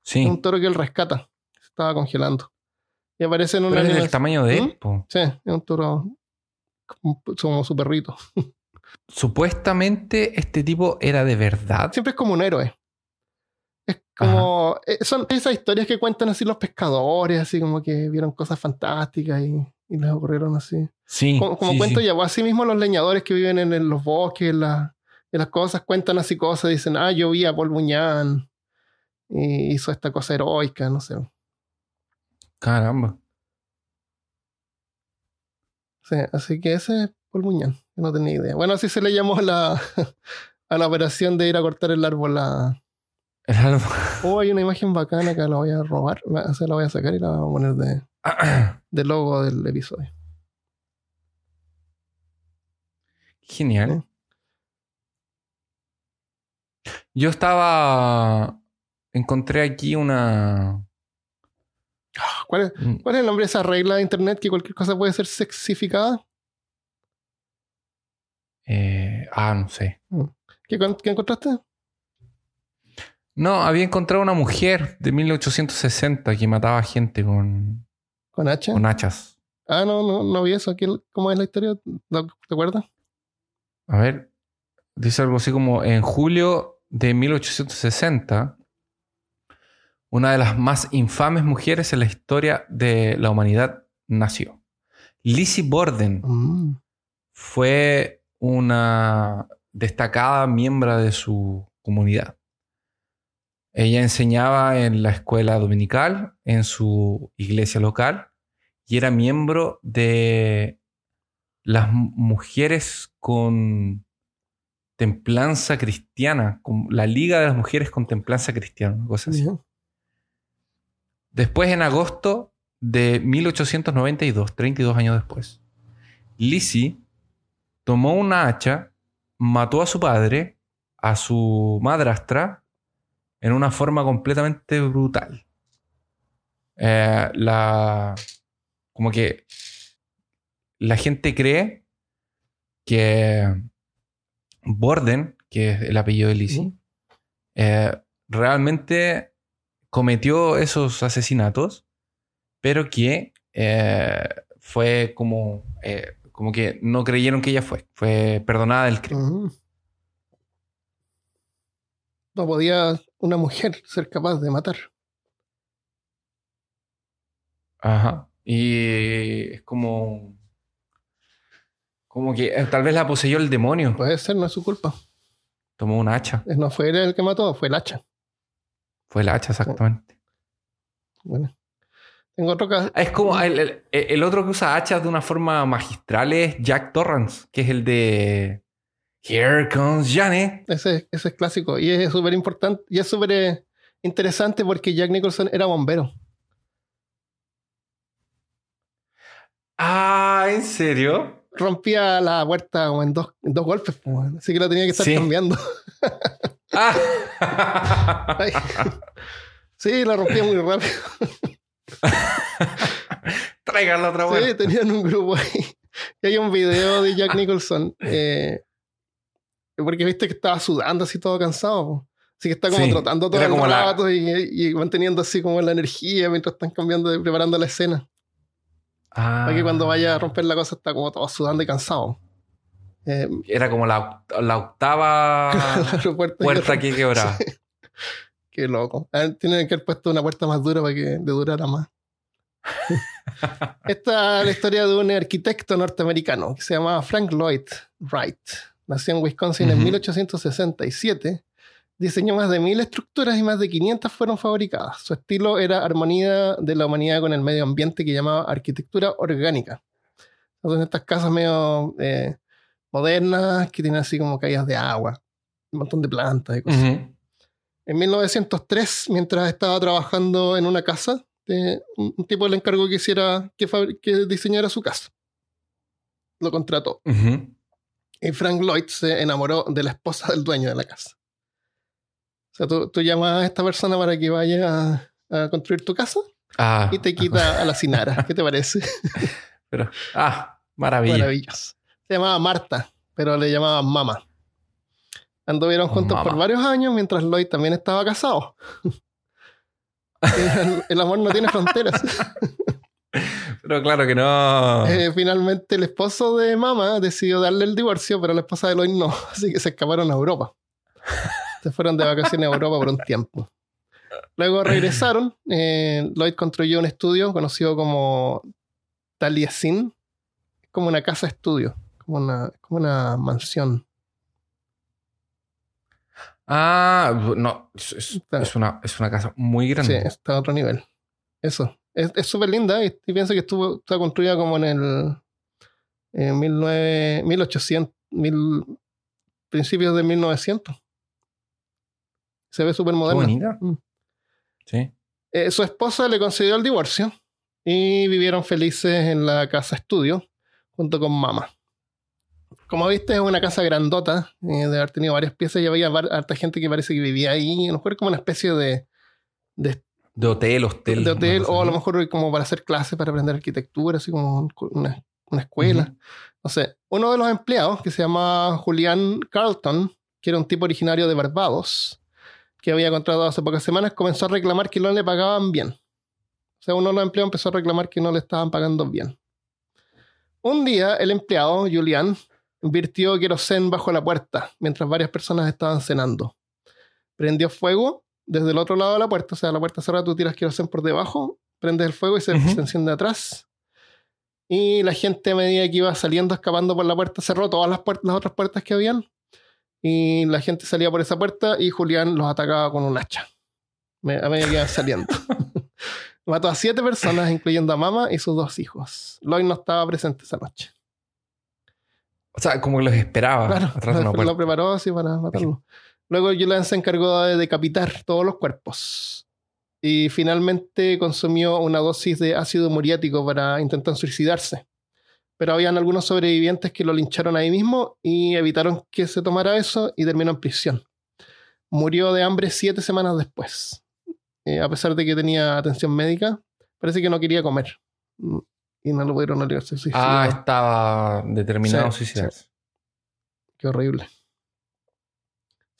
Speaker 2: Sí.
Speaker 1: un toro que él rescata. Se estaba congelando. Y aparece en una
Speaker 2: Pero es del tamaño de
Speaker 1: ¿Mm?
Speaker 2: él. po.
Speaker 1: Sí, es un toro como, como su perrito.
Speaker 2: Supuestamente este tipo era de verdad.
Speaker 1: Siempre es como un héroe. Es como. eh, son esas historias que cuentan así los pescadores, así como que vieron cosas fantásticas y, y les ocurrieron así.
Speaker 2: Sí.
Speaker 1: Como, como
Speaker 2: sí,
Speaker 1: cuento
Speaker 2: sí.
Speaker 1: ya, pues, así mismo los leñadores que viven en, en los bosques, en, la- en las cosas, cuentan así cosas, dicen, ah, yo vi a Paul Buñán y hizo esta cosa heroica, no sé.
Speaker 2: Caramba.
Speaker 1: Sí, así que ese es Paul Buñán, yo no tenía idea. Bueno, así se le llamó a la, a la operación de ir a cortar el árbol. La...
Speaker 2: Era algo-
Speaker 1: Oh, hay una imagen bacana que la voy a robar, o sea, la voy a sacar y la voy a poner de, de logo del episodio.
Speaker 2: Genial. Yo estaba. Encontré aquí una.
Speaker 1: ¿Cuál es, ¿Cuál es el nombre de esa regla de internet que cualquier cosa puede ser sexificada?
Speaker 2: eh, ah, no sé.
Speaker 1: ¿Qué, con- qué encontraste?
Speaker 2: No, había encontrado una mujer de 1860 que mataba gente con,
Speaker 1: ¿Con H?
Speaker 2: con hachas.
Speaker 1: Ah, no, no, no vi eso. ¿Qué- ¿Cómo es la historia? ¿Lo- ¿Te acuerdas?
Speaker 2: A ver, dice algo así como en julio de 1860, una de las más infames mujeres en la historia de la humanidad nació. Lizzie Borden
Speaker 1: Mm.
Speaker 2: fue una destacada miembro de su comunidad. Ella enseñaba en la escuela dominical, en su iglesia local, y era miembro de las mujeres con templanza cristiana, la Liga de las Mujeres con Templanza Cristiana, cosa así. Después, en agosto de 1892, 32 años después, Lizzie tomó una hacha, mató a su padre, a su madrastra, en una forma completamente brutal. Eh, la, como que la gente cree que Borden, que es el apellido de Lizzie, eh, realmente cometió esos asesinatos, pero que eh, fue como, como que no creyeron que ella fue, fue perdonada del crimen.
Speaker 1: No podía una mujer ser capaz de matar.
Speaker 2: Ajá. Y es como. Como que eh, tal vez la poseyó el demonio.
Speaker 1: Puede ser, no es su culpa.
Speaker 2: Tomó un hacha.
Speaker 1: No fue él el que mató, fue el hacha.
Speaker 2: Fue el hacha, exactamente.
Speaker 1: Bueno. Tengo otro caso.
Speaker 2: Es como el, el, otro que usa hachas de una forma magistral es Jack Torrance, que es el de Here comes Johnny.
Speaker 1: Ese, ese es clásico y es súper importante y es súper eh, interesante porque Jack Nicholson era bombero.
Speaker 2: Ah, ¿en serio?
Speaker 1: Rompía la puerta como en dos, dos golpes, así que lo tenía que estar cambiando. ah. sí, la rompía muy rápido.
Speaker 2: Traigan la otra vuelta.
Speaker 1: Sí, tenían un grupo ahí. Y hay un video de Jack Nicholson eh, porque viste que estaba sudando así todo cansado. Así que está como trotando todo el rato y, manteniendo así como la energía mientras están cambiando y preparando la escena. Para que cuando vaya a romper la cosa está como todo sudando y cansado.
Speaker 2: Eh, Era como la, la octava puerta, que quebraba.
Speaker 1: Qué loco. Tienen que haber puesto una puerta más dura para que le durara más. Esta es la historia de un arquitecto norteamericano que se llamaba Frank Lloyd Wright. Nació en Wisconsin en 1867. Diseñó más de mil estructuras y más de 500 fueron fabricadas. Su estilo era armonía de la humanidad con el medio ambiente que llamaba arquitectura orgánica. Son estas casas medio eh, modernas que tienen así como caídas de agua, un montón de plantas y cosas. En 1903, mientras estaba trabajando en una casa, un, tipo le encargó que hiciera que, que diseñara su casa. Lo contrató. Y Frank Lloyd se enamoró de la esposa del dueño de la casa. O sea, tú, tú llamas a esta persona para que vaya a, construir tu casa ah. y te quita a la Sinara. ¿Qué te parece?
Speaker 2: Pero, ah, maravilla.
Speaker 1: Maravilloso. Se llamaba Marta, pero le llamaban Mama. Anduvieron juntos por varios años mientras Lloyd también estaba casado. el amor no tiene fronteras.
Speaker 2: Pero claro que no.
Speaker 1: Eh, finalmente el esposo de mamá decidió darle el divorcio, pero la esposa de Lloyd no. Así que se escaparon a Europa. se fueron de vacaciones a Europa por un tiempo. Luego regresaron. Eh, Lloyd construyó un estudio conocido como Taliesin. Como una casa estudio. Como una, como una mansión.
Speaker 2: Ah, no. Es, una, es una casa muy grande.
Speaker 1: Sí, está a otro nivel. Eso. Es súper linda y, pienso que estuvo, está construida como en el en 19, 1800, mil, principios de 1900. Se ve súper moderna. bonita. Mm.
Speaker 2: Sí.
Speaker 1: Eh, su esposa le concedió el divorcio y vivieron felices en la casa estudio junto con mamá. Como viste, es una casa grandota, eh, de haber tenido varias piezas y había harta gente que parece que vivía ahí. A lo mejor como una especie de, de
Speaker 2: de hotel, hostel.
Speaker 1: De hotel, o a lo mejor como para hacer clases, para aprender arquitectura, así como una, una escuela. No sé. Uno de los empleados, que se llama Julián Carlton, que era un tipo originario de Barbados, que había contratado hace pocas semanas, comenzó a reclamar que no le pagaban bien. O sea, uno de los empleados empezó a reclamar que no le estaban pagando bien. Un día, el empleado, Julián, invirtió querosén bajo la puerta mientras varias personas estaban cenando. Prendió fuego desde el otro lado de la puerta, o sea, la puerta cerrada, tú tiras querosén por debajo, prendes el fuego y se, enciende atrás. Y la gente a medida que iba saliendo, escapando por la puerta, cerró todas las, puertas, las otras puertas que habían Y la gente salía por esa puerta y Julián los atacaba con un hacha. Me- A medida que iban saliendo. Mató a siete personas, incluyendo a mamá y sus dos hijos. Lloyd no estaba presente esa noche.
Speaker 2: O sea, como que los esperaba
Speaker 1: Claro,
Speaker 2: atrás de una
Speaker 1: lo,
Speaker 2: puerta.
Speaker 1: preparó así para matarlo. Luego Julian se encargó de decapitar todos los cuerpos. Y finalmente consumió una dosis de ácido muriático para intentar suicidarse. Pero habían algunos sobrevivientes que lo lincharon ahí mismo y evitaron que se tomara eso y terminó en prisión. Murió de hambre siete semanas después. Eh, a pesar de que tenía atención médica, parece que no quería comer. Mm, Y no lo pudieron obligar a suicidar.
Speaker 2: Ah, estaba determinado a
Speaker 1: Sí,
Speaker 2: suicidarse.
Speaker 1: Qué horrible.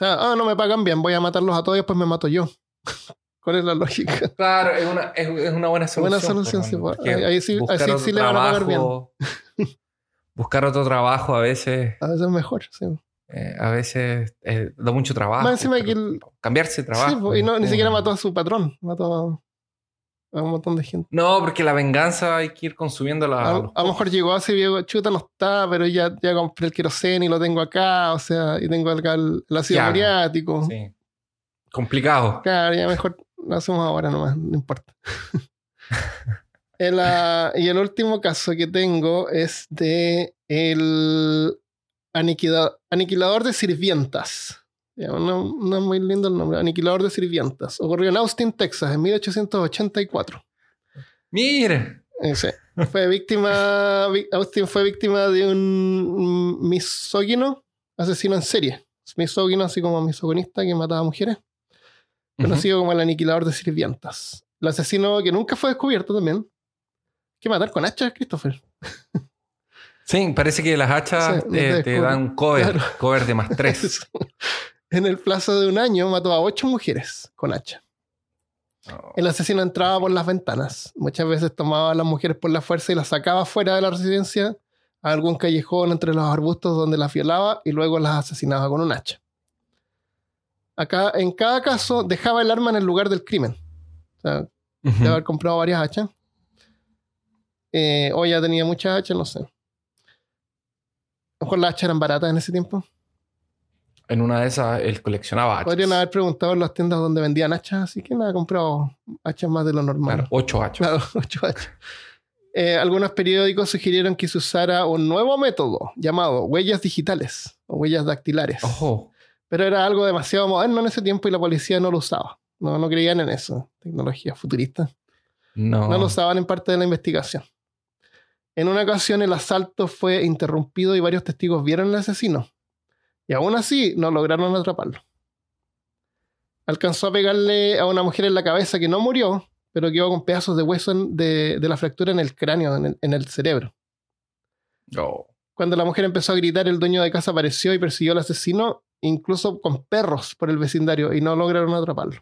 Speaker 1: O sea, ah, no me pagan bien, voy a matarlos a todos y después me mato yo. ¿Cuál es la lógica?
Speaker 2: Claro, es una, es, es una buena solución.
Speaker 1: Buena solución,
Speaker 2: pues,
Speaker 1: sí, pues, ahí sí- ahí
Speaker 2: buscar
Speaker 1: sí-
Speaker 2: otro
Speaker 1: sí le van a pagar bien.
Speaker 2: buscar otro trabajo a veces,
Speaker 1: A veces es mejor, sí.
Speaker 2: eh, a veces eh, da mucho trabajo.
Speaker 1: Más encima que el-
Speaker 2: Cambiarse de trabajo.
Speaker 1: Sí, pues, y no, ni siquiera mató a su patrón, mató a, a un montón de gente.
Speaker 2: No, porque la venganza hay que ir consumiendo la.
Speaker 1: A, a lo mejor llegó así dijo, chuta, no está, pero ya, ya compré el queroseno y lo tengo acá, o sea, y tengo acá el, el ácido
Speaker 2: Ya.
Speaker 1: muriático.
Speaker 2: Sí. Complicado.
Speaker 1: Claro, ya mejor lo hacemos ahora nomás, no importa. El, y el último caso que tengo es de el aniquila- aniquilador de sirvientas. No, no es muy lindo el nombre. Aniquilador de sirvientas. Ocurrió en Austin, Texas, en 1884.
Speaker 2: Mire.
Speaker 1: Ese. Fue víctima, Austin fue víctima de un misógino asesino en serie. Misógino, así como misogonista que mataba mujeres conocido como el aniquilador de sirvientas. El asesino que nunca fue descubierto también. que matar con hachas, Christopher?
Speaker 2: Sí, parece que las hachas
Speaker 1: Sí, no
Speaker 2: eh,
Speaker 1: te
Speaker 2: dan cover,
Speaker 1: Claro.
Speaker 2: cover de más tres.
Speaker 1: en el plazo de un año mató a ocho mujeres con hacha.
Speaker 2: Oh.
Speaker 1: El asesino entraba por las ventanas. Muchas veces tomaba a las mujeres por la fuerza y las sacaba fuera de la residencia a algún callejón entre los arbustos donde las violaba y luego las asesinaba con un hacha. Acá, en cada caso, dejaba el arma en el lugar del crimen. O sea, de haber comprado varias hachas. Eh, o ya tenía muchas hachas, no sé. A lo mejor las hachas eran baratas en ese tiempo.
Speaker 2: En una de esas, él coleccionaba hachas.
Speaker 1: Podrían haber preguntado en las tiendas donde vendían hachas, así que nada, ha comprado hachas más de lo normal.
Speaker 2: Claro, ocho hachas.
Speaker 1: Claro, ocho hachas. Eh, algunos periódicos sugirieron que se usara un nuevo método llamado huellas digitales o huellas dactilares.
Speaker 2: Ojo.
Speaker 1: Pero era algo demasiado moderno en ese tiempo y la policía no lo usaba. No, no creían en eso. Tecnología futurista.
Speaker 2: No.
Speaker 1: no lo usaban en parte de la investigación. En una ocasión el asalto fue interrumpido y varios testigos vieron al asesino. Y aún así no lograron atraparlo. Alcanzó a pegarle a una mujer en la cabeza que no murió, pero quedó con pedazos de hueso en- de, de la fractura en el cráneo, en el, en el cerebro.
Speaker 2: Oh.
Speaker 1: Cuando la mujer empezó a gritar, el dueño de casa apareció y persiguió al asesino, incluso con perros por el vecindario, y no lograron atraparlo.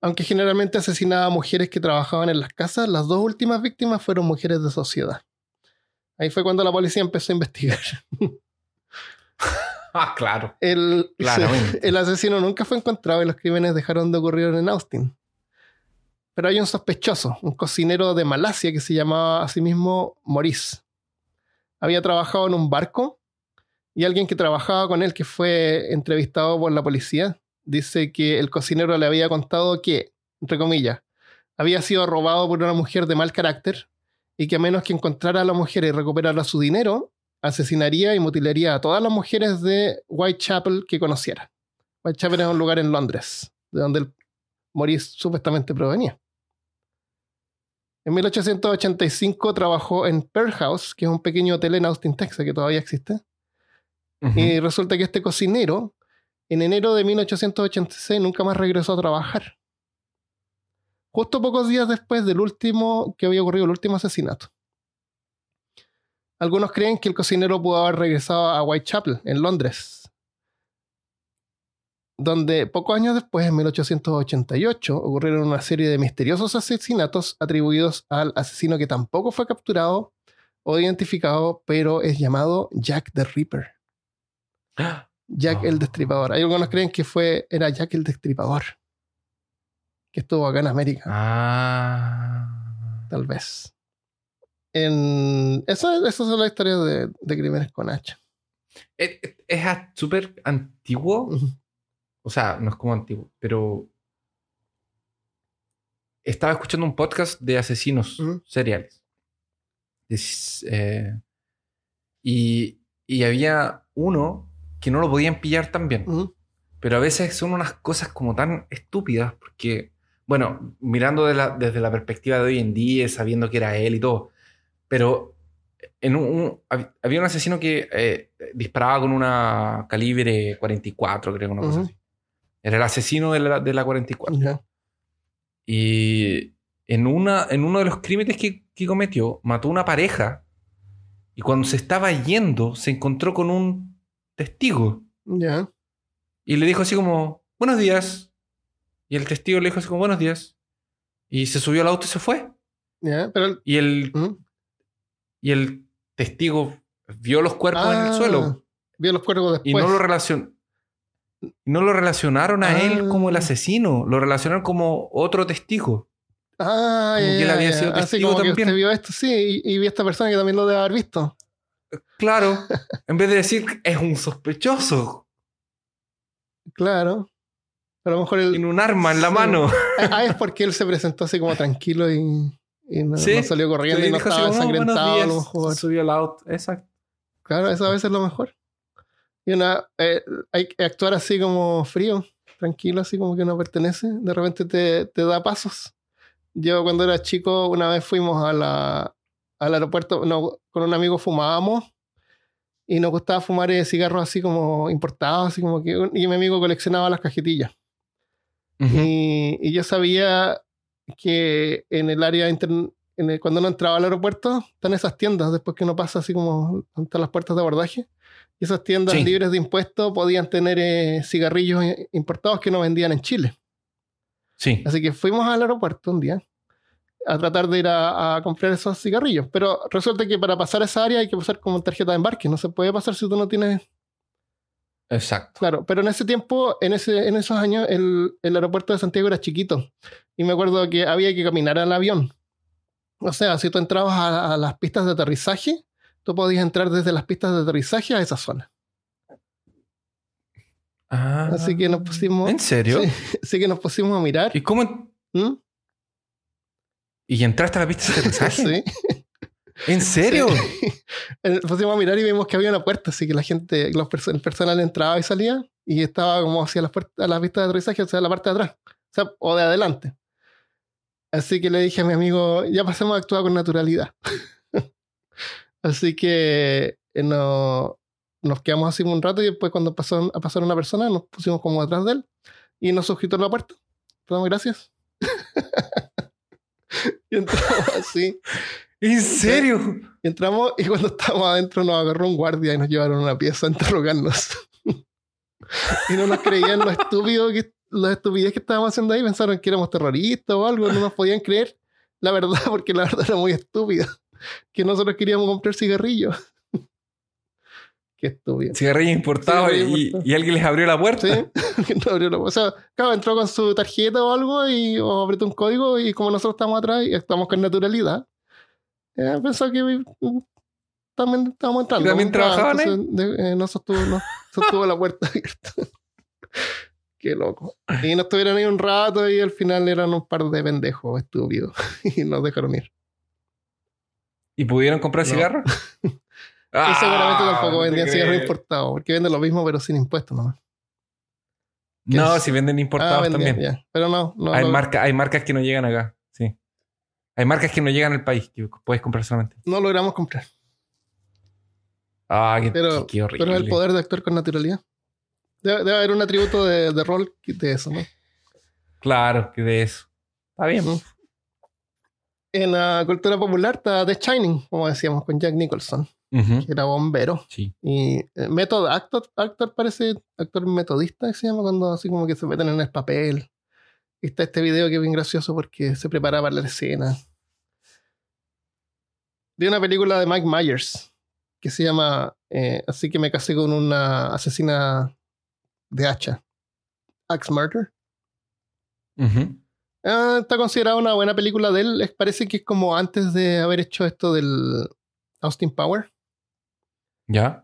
Speaker 1: Aunque generalmente asesinaba a mujeres que trabajaban en las casas, las dos últimas víctimas fueron mujeres de sociedad. Ahí fue cuando la policía empezó a investigar.
Speaker 2: Ah, claro.
Speaker 1: El, asesino nunca fue encontrado y los crímenes dejaron de ocurrir en Austin. Pero hay un sospechoso, un cocinero de Malasia que se llamaba a sí mismo Maurice. Había trabajado en un barco y alguien que trabajaba con él, que fue entrevistado por la policía, dice que el cocinero le había contado que, entre comillas, había sido robado por una mujer de mal carácter y que a menos que encontrara a la mujer y recuperara su dinero, asesinaría y mutilaría a todas las mujeres de Whitechapel que conociera. Whitechapel es un lugar en Londres, de donde el Maurice supuestamente provenía. En 1885 trabajó en Pearl House, que es un pequeño hotel en Austin, Texas, que todavía existe. Y resulta que este cocinero, en enero de 1886, nunca más regresó a trabajar. Justo pocos días después del último que había ocurrido, el último asesinato. Algunos creen que el cocinero pudo haber regresado a Whitechapel, en Londres, donde pocos años después, en 1888, ocurrieron una serie de misteriosos asesinatos atribuidos al asesino que tampoco fue capturado o identificado, pero es llamado Jack the Ripper. Jack
Speaker 2: Ah.
Speaker 1: el Destripador. Hay algunos creen que fue, era Jack el Destripador, que estuvo acá en América,
Speaker 2: Ah.
Speaker 1: tal vez. En, esa, esas son las historias de, de crímenes con hacha.
Speaker 2: Es súper antiguo. O sea, no es como antiguo, pero estaba escuchando un podcast de asesinos seriales. Es, eh, y, y había uno que no lo podían pillar tan bien. Pero a veces son unas cosas como tan estúpidas porque, bueno, mirando de la- desde la perspectiva de hoy en día, sabiendo que era él y todo, pero en un, un- hab- había un asesino que eh, disparaba con una calibre 44, creo, una cosa así. Era el asesino de la, de la 44.
Speaker 1: Ya.
Speaker 2: Y en, una, en uno de los crímenes que, que cometió, mató a una pareja y cuando se estaba yendo se encontró con un testigo
Speaker 1: Ya.
Speaker 2: y le dijo así como, buenos días. Y el testigo le dijo así como, buenos días. Y se subió al auto y se fue.
Speaker 1: Ya. Pero.
Speaker 2: Y el. Y el testigo vio los cuerpos en el
Speaker 1: Ah,
Speaker 2: suelo
Speaker 1: Vio los cuerpos después.
Speaker 2: y no lo, relacion- no lo relacionaron a él como el
Speaker 1: Ah.
Speaker 2: asesino, lo relacionaron como otro testigo.
Speaker 1: Ah,
Speaker 2: Como que él había sido
Speaker 1: Así
Speaker 2: testigo
Speaker 1: como que
Speaker 2: también.
Speaker 1: usted vio esto, sí, y, y vi a esta persona que también lo debe haber visto.
Speaker 2: Claro, en vez de decir es un sospechoso,
Speaker 1: Claro. Pero a lo mejor él.
Speaker 2: tiene un arma en la
Speaker 1: Sí.
Speaker 2: mano.
Speaker 1: Ah, es porque él se presentó así como tranquilo y, y no,
Speaker 2: Sí.
Speaker 1: no salió corriendo y no
Speaker 2: así
Speaker 1: estaba
Speaker 2: "Oh,
Speaker 1: ensangrentado a lo
Speaker 2: días",
Speaker 1: mejor.
Speaker 2: Subió al auto, exacto.
Speaker 1: Claro, eso a veces es lo mejor. Y una, eh, hay que actuar así como frío, tranquilo, así como que no pertenece. De repente te, te da pasos. Yo cuando era chico, una vez fuimos a la, al aeropuerto, no, con un amigo fumábamos y nos gustaba fumar eh, cigarros así como importados, así como que... Y mi amigo coleccionaba las cajetillas.
Speaker 2: Ujú.
Speaker 1: Y, y yo sabía que en el área cuando uno entraba al aeropuerto, están esas tiendas después que uno pasa así como ante las puertas de abordaje. Y esas tiendas
Speaker 2: Sí.
Speaker 1: libres de impuestos podían tener eh, cigarrillos importados que no vendían en Chile.
Speaker 2: Sí.
Speaker 1: Así que fuimos al aeropuerto un día a tratar de ir a, a comprar esos cigarrillos. Pero resulta que para pasar esa área hay que pasar como tarjeta de embarque. No se puede pasar si tú no tienes
Speaker 2: Exacto.
Speaker 1: Claro, pero en ese tiempo, en, ese, en esos años, el, el aeropuerto de Santiago era chiquito. Y me acuerdo que había que caminar al avión. O sea, si tú entrabas a, a las pistas de aterrizaje, tú podías entrar desde las pistas de aterrizaje a esa zona.
Speaker 2: Ah.
Speaker 1: Así que nos pusimos.
Speaker 2: ¿En serio?
Speaker 1: Sí, así que nos pusimos a mirar.
Speaker 2: ¿Y cómo?
Speaker 1: ¿Mm?
Speaker 2: ¿Y entraste a la pista de aterrizaje?
Speaker 1: Sí.
Speaker 2: ¿En serio?
Speaker 1: Eh, pusimos a mirar y vimos que había una puerta, así que la gente, los perso- el personal entraba y salía y estaba como hacia las puertas, a la pista de aterrizaje, o sea, la parte de atrás, o sea, o de adelante. Así que le dije a mi amigo, ya pasemos a actuar con naturalidad. así que eh, no, nos quedamos así un rato y después cuando pasó a pasar una persona nos pusimos como atrás de él y nos sujetó la puerta. Perdón, gracias. y entramos así.
Speaker 2: ¿En serio?
Speaker 1: Y entramos y cuando estábamos adentro nos agarró un guardia y nos llevaron a una pieza a interrogarnos. y no nos creían lo estúpido que, la estupidez que estábamos haciendo ahí. Pensaron que éramos terroristas o algo. No nos podían creer la verdad porque la verdad era muy estúpida. Que nosotros queríamos comprar cigarrillos. Qué estúpido.
Speaker 2: Cigarrillo importado
Speaker 1: Cigarrillo
Speaker 2: y,
Speaker 1: importado.
Speaker 2: y alguien les abrió la puerta.
Speaker 1: Sí, no abrió la- o sea, claro, entró con su tarjeta o algo y o apretó un código y como nosotros estamos atrás y estamos con naturalidad, eh, pensó que mm, también estábamos entrando.
Speaker 2: ¿También
Speaker 1: Ah,
Speaker 2: trabajaban ahí?
Speaker 1: entonces, eh, no sostuvo, no, sostuvo la puerta abierta. Qué loco. Y nos tuvieron ahí un rato y al final eran un par de pendejos estúpidos y nos dejaron ir.
Speaker 2: ¿Y pudieron comprar
Speaker 1: No.
Speaker 2: cigarros?
Speaker 1: y seguramente
Speaker 2: Ah,
Speaker 1: tampoco vendían cigarros importados, porque venden lo mismo pero sin impuestos nomás.
Speaker 2: No, si venden importados
Speaker 1: Ah, vendían,
Speaker 2: también.
Speaker 1: ya. Pero no, no.
Speaker 2: hay, marca- hay marcas que no llegan acá. Hay marcas que no llegan al país que puedes comprar solamente.
Speaker 1: no logramos comprar.
Speaker 2: Ah, qué,
Speaker 1: Pero,
Speaker 2: qué horrible.
Speaker 1: pero el poder de actuar con naturalidad. Debe, debe haber un atributo de, de rol de eso, ¿no?
Speaker 2: Claro, que de eso. Está bien.
Speaker 1: Ujú. En la cultura popular está The Shining, como decíamos, con Jack Nicholson, que era bombero.
Speaker 2: Sí.
Speaker 1: Y eh, method actor, actor parece actor metodista, que se llama, cuando así como que se meten en el papel. Y está este video que es bien gracioso porque se preparaba para la escena. De una película de Mike Myers que se llama eh, Así que me casé con una asesina de hacha. Axe Murder. Ah, está considerada una buena película de él. Parece que es como antes de haber hecho esto del Austin Power.
Speaker 2: ¿Ya?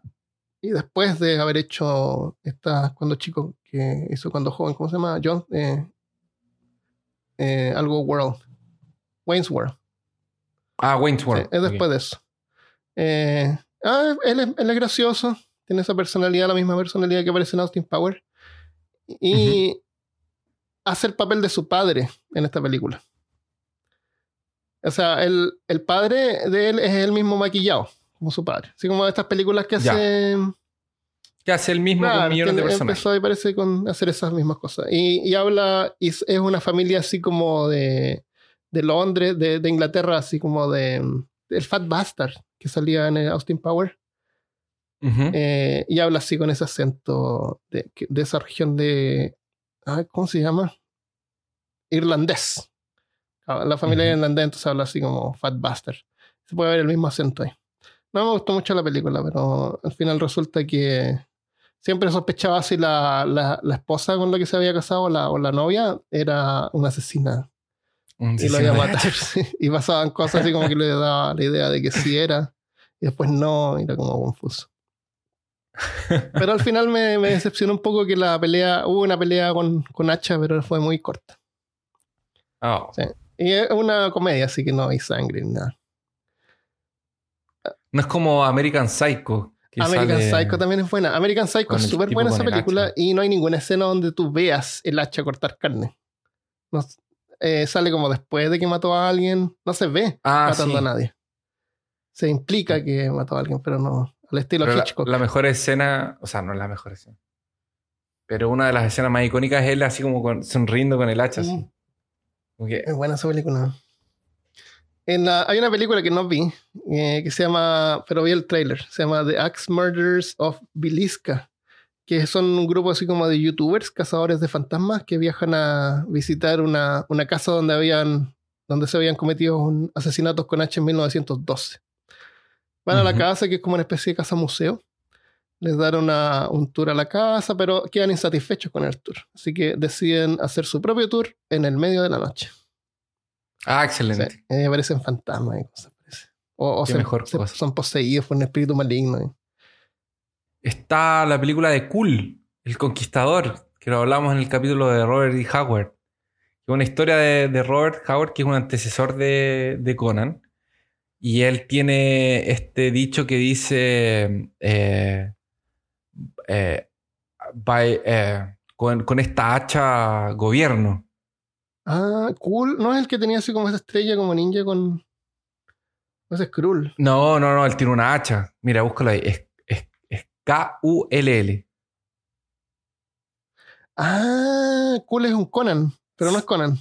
Speaker 1: y después de haber hecho esta, cuando chico, que hizo cuando joven, ¿cómo se llama? John, eh, eh, algo World, Wayne's World.
Speaker 2: Ah, Wayne's World.
Speaker 1: es después de eso. Eh, ah, él, es, él, es, gracioso, tiene esa personalidad, la misma personalidad que aparece en Austin Power. Y hace el papel de su padre en esta película. O sea, el, el, padre de él es el mismo maquillado, como su padre. Así como estas películas que hace.
Speaker 2: Que hace el mismo con millones de personas.
Speaker 1: Empezó, me parece, con hacer esas mismas cosas. Y, y habla, y es una familia así como de, de Londres, de, de, Inglaterra, así como de. El Fat Bastard, que salía en Austin Power. Uh -huh. eh, y habla así con ese acento de, de esa región de. ¿Cómo se llama? Irlandés. La familia uh -huh. irlandesa entonces habla así como Fat Bastard. Se puede ver el mismo acento ahí. No me gustó mucho la película, pero al final resulta que siempre sospechaba si la, la, la esposa con la que se había casado la, o la novia era una asesina. Un y lo iba a matar. y pasaban cosas así como que le daba la idea de que sí era. Y después no, era como confuso. Pero al final me, me, decepcionó un poco que la pelea, hubo una pelea con, con hacha, pero fue muy corta.
Speaker 2: Oh.
Speaker 1: Sí. Y es una comedia, así que no hay sangre ni nada.
Speaker 2: No es como American Psycho.
Speaker 1: American Psycho también es buena. American Psycho es súper buena esa película y no hay ninguna escena donde tú veas el hacha cortar carne. No, eh, sale como después de que mató a alguien. No se ve
Speaker 2: ah,
Speaker 1: matando
Speaker 2: sí.
Speaker 1: a nadie. Se implica que mató a alguien, pero no. Al estilo
Speaker 2: pero
Speaker 1: Hitchcock.
Speaker 2: La, la, mejor escena, o sea, no es la mejor escena. Pero una de las escenas más icónicas es él así como con, sonriendo con el hacha. Así. Okay.
Speaker 1: Es buena esa película. En la, hay una película que no vi, eh, que se llama, pero vi el trailer, se llama The Axe Murders of Biliska, que son un grupo así como de youtubers, cazadores de fantasmas, que viajan a visitar una, una casa donde, habían, donde se habían cometido un asesinatos con H en 1912. Van uh -huh. a la casa, que es como una especie de casa museo. Les dan una, un tour a la casa, pero quedan insatisfechos con el tour. Así que deciden hacer su propio tour en el medio de la noche.
Speaker 2: Ah, excelente.
Speaker 1: Sí, y aparecen fantasmas y cosas. O, o se,
Speaker 2: mejor
Speaker 1: se,
Speaker 2: cosa.
Speaker 1: son poseídos por un espíritu maligno.
Speaker 2: Está la película de Cool, El Conquistador, que lo hablamos en el capítulo de Robert E. Howard. Es una historia de, de, Robert Howard, que es un antecesor de, de, Conan. Y él tiene este dicho que dice: eh, eh, by, eh, con, con esta hacha gobierno.
Speaker 1: Ah, cool. ¿No es el que tenía así como esa estrella como ninja con. Ese es Krull.
Speaker 2: No, no, no, él tiene una hacha. Mira, búscalo ahí. Es, K-U-L-L.
Speaker 1: Ah, cool es un Conan, pero no es Conan.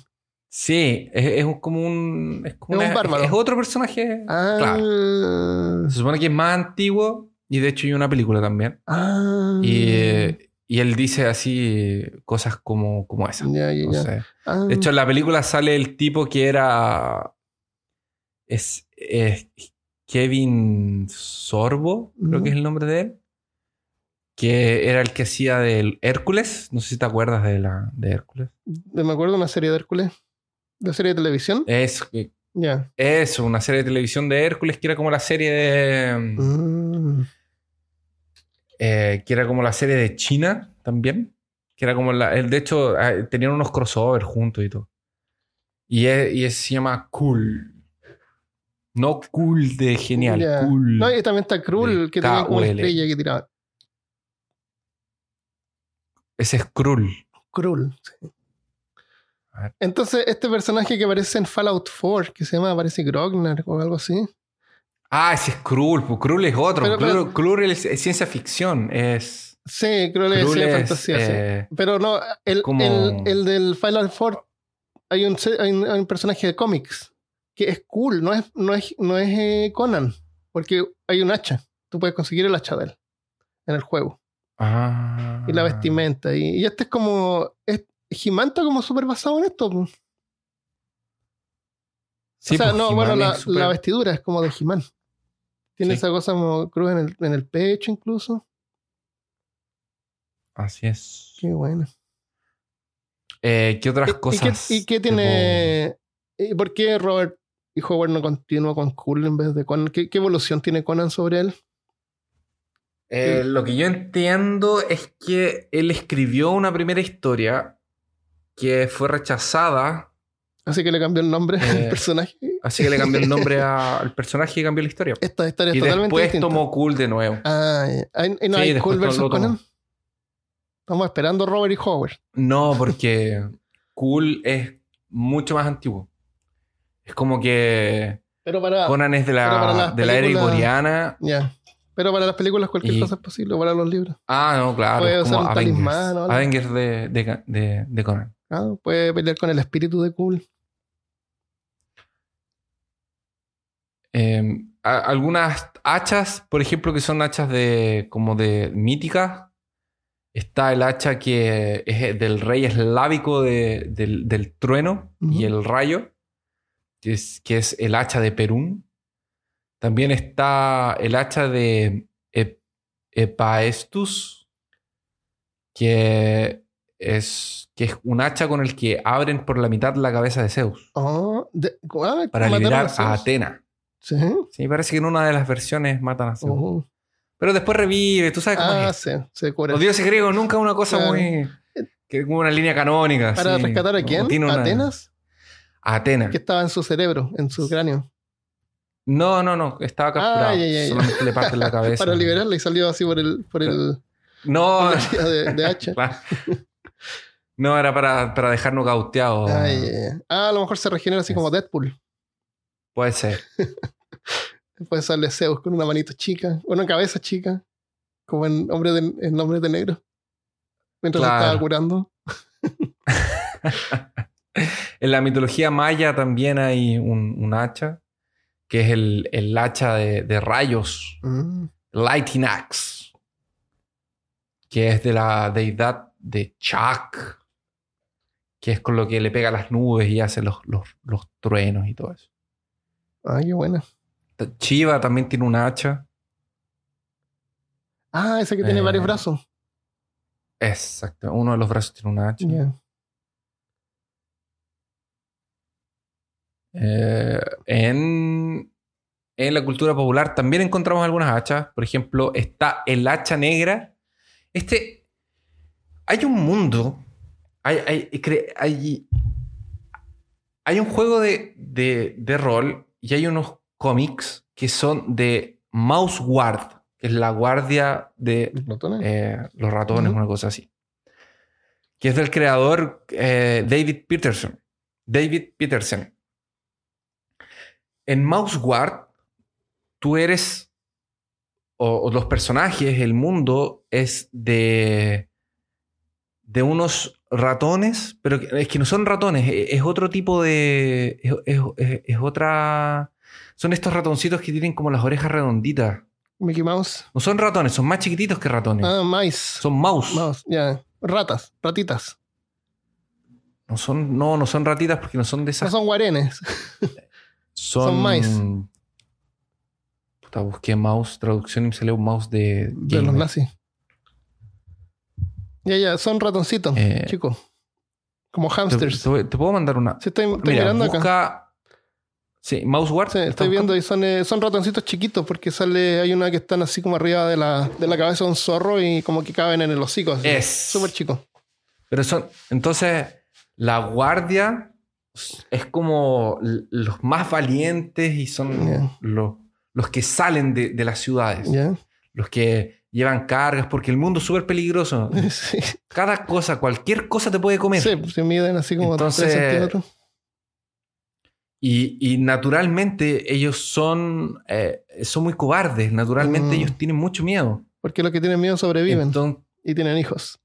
Speaker 2: Sí, es, es como un. Es, como
Speaker 1: es
Speaker 2: una,
Speaker 1: un bárbaro.
Speaker 2: Es otro personaje.
Speaker 1: Ah.
Speaker 2: Claro. Se supone que es más antiguo y de hecho hay una película también.
Speaker 1: Ah.
Speaker 2: Y, eh, y él dice así cosas como, como esa.
Speaker 1: Ya, ya,
Speaker 2: no sé.
Speaker 1: Ah.
Speaker 2: De hecho, en la película sale el tipo que era. Es, es Kevin Sorbo, creo que es el nombre de él. Que era el que hacía del Hércules. No sé si te acuerdas de, la, de Hércules.
Speaker 1: Me acuerdo de una serie de Hércules. ¿De serie de televisión?
Speaker 2: Es
Speaker 1: Ya.
Speaker 2: eso, una serie de televisión de Hércules que era como la serie de.
Speaker 1: Mm.
Speaker 2: eh, que era como la serie de China también. Que era como la. De hecho, eh, tenían unos crossovers juntos y todo. Y, es, y es- se llama Cool. No cool de genial, cool.
Speaker 1: No, y también está
Speaker 2: De
Speaker 1: que tenía como una estrella que tiraba.
Speaker 2: Ese es Krull.
Speaker 1: Krull. sí. Entonces, este personaje que aparece en Fallout 4, que se llama, aparece Grognar o algo así.
Speaker 2: Ah, ese es Krull. Pues Krull es otro.
Speaker 1: Pero- pero-
Speaker 2: Krull, Krull es, es ciencia ficción. Es.
Speaker 1: Sí, Krull es
Speaker 2: Krull es,
Speaker 1: fantasía, sí.
Speaker 2: eh,
Speaker 1: Pero no, el,
Speaker 2: como-
Speaker 1: el, el del Fallout 4, hay un, hay un, hay un personaje de cómics que es cool, no es, no es, no es eh, Conan, porque hay un hacha. Tú puedes conseguir el hacha de él en el juego.
Speaker 2: Ah.
Speaker 1: Y la vestimenta. Y, y este es como. Es, está como súper basado en esto. po.
Speaker 2: Sí,
Speaker 1: o sea,
Speaker 2: pues,
Speaker 1: no, bueno, la, la vestidura es como de He-Man. Tiene
Speaker 2: Sí.
Speaker 1: esa cosa como cruz en el, en el pecho, incluso.
Speaker 2: Así es.
Speaker 1: Qué bueno.
Speaker 2: Eh, ¿Qué otras
Speaker 1: ¿Y- ¿Y,
Speaker 2: cosas?
Speaker 1: qué, y qué tiene. ¿Y por qué Robert y Howard no continúa con Cool en vez de Conan? ¿Qué, qué evolución tiene Conan sobre él?
Speaker 2: Eh, lo que yo entiendo es que él escribió una primera historia que fue rechazada.
Speaker 1: Así que le cambió el nombre al
Speaker 2: Eh,
Speaker 1: personaje.
Speaker 2: Así que le cambió el nombre a- al personaje y cambió la historia.
Speaker 1: Esta historia es
Speaker 2: Y
Speaker 1: totalmente
Speaker 2: después
Speaker 1: distinta.
Speaker 2: tomó Cool de nuevo.
Speaker 1: Ah, ¿y no
Speaker 2: Sí,
Speaker 1: hay Cool versus. Conan? Estamos esperando Robert y Howard.
Speaker 2: No, porque Cool es mucho más antiguo. Es como que
Speaker 1: Pero para,
Speaker 2: Conan es de
Speaker 1: para
Speaker 2: la, de la era
Speaker 1: películas-
Speaker 2: iboriana.
Speaker 1: Pero para las películas cualquier
Speaker 2: Y-
Speaker 1: cosa es posible, para los libros.
Speaker 2: Ah, no, claro.
Speaker 1: Puede
Speaker 2: como
Speaker 1: usar un talismán o algo.
Speaker 2: Avengers de, de, de- de Conan.
Speaker 1: Ah, puede pelear con el espíritu de Cool.
Speaker 2: Eh, a- algunas hachas, por ejemplo, que son hachas de como de míticas. Está el hacha que es del rey eslávico de- del, del trueno y el rayo, que es, que es el hacha de Perún. También está el hacha de Ep- Epaestus, que es, que es un hacha con el que abren por la mitad la cabeza de Zeus
Speaker 1: Oh, de- ah,
Speaker 2: para liberar
Speaker 1: Zeus.
Speaker 2: a Atena.
Speaker 1: Sí.
Speaker 2: Sí, parece que en una de las versiones matan a Zeus. Pero después revive, tú sabes cómo
Speaker 1: Ah,
Speaker 2: es.
Speaker 1: sí, se cura.
Speaker 2: Los dioses griegos nunca una cosa
Speaker 1: Claro.
Speaker 2: muy. que como una línea canónica.
Speaker 1: ¿Para rescatar a quién? ¿A
Speaker 2: una-
Speaker 1: Atenas?
Speaker 2: A Atena.
Speaker 1: Que estaba en su cerebro, en su cráneo.
Speaker 2: No, no, no. Estaba capturado.
Speaker 1: Ah, ya, ya, ya.
Speaker 2: Solamente le parten la cabeza.
Speaker 1: Para liberarla y salió así por el, por el
Speaker 2: No,
Speaker 1: por de, de hacha.
Speaker 2: claro. no, era para, para dejarnos cauteados.
Speaker 1: Ah. Ah, a lo mejor se regenera así como Deadpool.
Speaker 2: Puede ser.
Speaker 1: Después sale Zeus con una manito chica, una cabeza chica, como en Hombre de, en Hombre de Negro. Mientras
Speaker 2: Claro.
Speaker 1: estaba curando.
Speaker 2: en la mitología maya también hay un, un hacha, que es el, el hacha de, de rayos.
Speaker 1: Mm.
Speaker 2: Lightning Axe, que es de la deidad de Chak, que es con lo que le pega a las nubes y hace los, los, los truenos y todo eso.
Speaker 1: Ah, qué buena.
Speaker 2: Chiva también tiene un hacha.
Speaker 1: Ah, ese que tiene
Speaker 2: Eh,
Speaker 1: varios brazos.
Speaker 2: Exacto, uno de los brazos tiene un hacha. Eh, en, en la cultura popular también encontramos algunas hachas. Por ejemplo, está el hacha negra. Este. Hay un mundo. Hay, hay, hay, hay un juego de, de, de rol y hay unos cómics que son de Mouse Guard, que es la guardia de
Speaker 1: ¿Los
Speaker 2: eh, ratones,
Speaker 1: Ujú.
Speaker 2: una cosa así. Que es del creador eh, David Peterson. David Peterson. En Mouse Guard, tú eres, o, o los personajes, el mundo es de, de unos ratones, pero es que no son ratones, e- es, otro tipo de... Es, es- es- es otra... Son estos ratoncitos que tienen como las orejas redonditas.
Speaker 1: Mickey Mouse.
Speaker 2: No son ratones, son más chiquititos que ratones.
Speaker 1: Ah, mice.
Speaker 2: Son mouse.
Speaker 1: Mouse, ya. Ratas, ratitas.
Speaker 2: No son, no, no son ratitas porque no son de
Speaker 1: No
Speaker 2: esas.
Speaker 1: son guarenes.
Speaker 2: son,
Speaker 1: son mice.
Speaker 2: Puta, busqué mouse, traducción y me salió un mouse de.
Speaker 1: De los nazis. Ya, ya, son ratoncitos,
Speaker 2: Eh,
Speaker 1: chicos. Como
Speaker 2: Te,
Speaker 1: hamsters.
Speaker 2: te- te puedo mandar una.
Speaker 1: Sí, estoy, estoy
Speaker 2: Mira,
Speaker 1: mirando
Speaker 2: busca.
Speaker 1: acá.
Speaker 2: Sí, mouse guard.
Speaker 1: Sí,
Speaker 2: ¿estás
Speaker 1: estoy viendo
Speaker 2: buscando?
Speaker 1: y son, eh, son ratoncitos chiquitos porque sale, hay una que están así como arriba de la, de la cabeza de un zorro y como que caben en el hocico. así.
Speaker 2: Es.
Speaker 1: Súper chico.
Speaker 2: Pero son. Entonces, la guardia es como los más valientes y son los, los que salen de, de las ciudades. Los que llevan cargas porque el mundo es súper peligroso.
Speaker 1: Sí,
Speaker 2: Cada cosa, cualquier cosa te puede comer.
Speaker 1: sí, se miden así como
Speaker 2: Entonces-
Speaker 1: 3 centímetros.
Speaker 2: Y, y naturalmente ellos son, eh, son muy cobardes. Naturalmente
Speaker 1: Mm.
Speaker 2: ellos tienen mucho miedo.
Speaker 1: Porque los que tienen miedo sobreviven
Speaker 2: Entonces,
Speaker 1: y tienen hijos.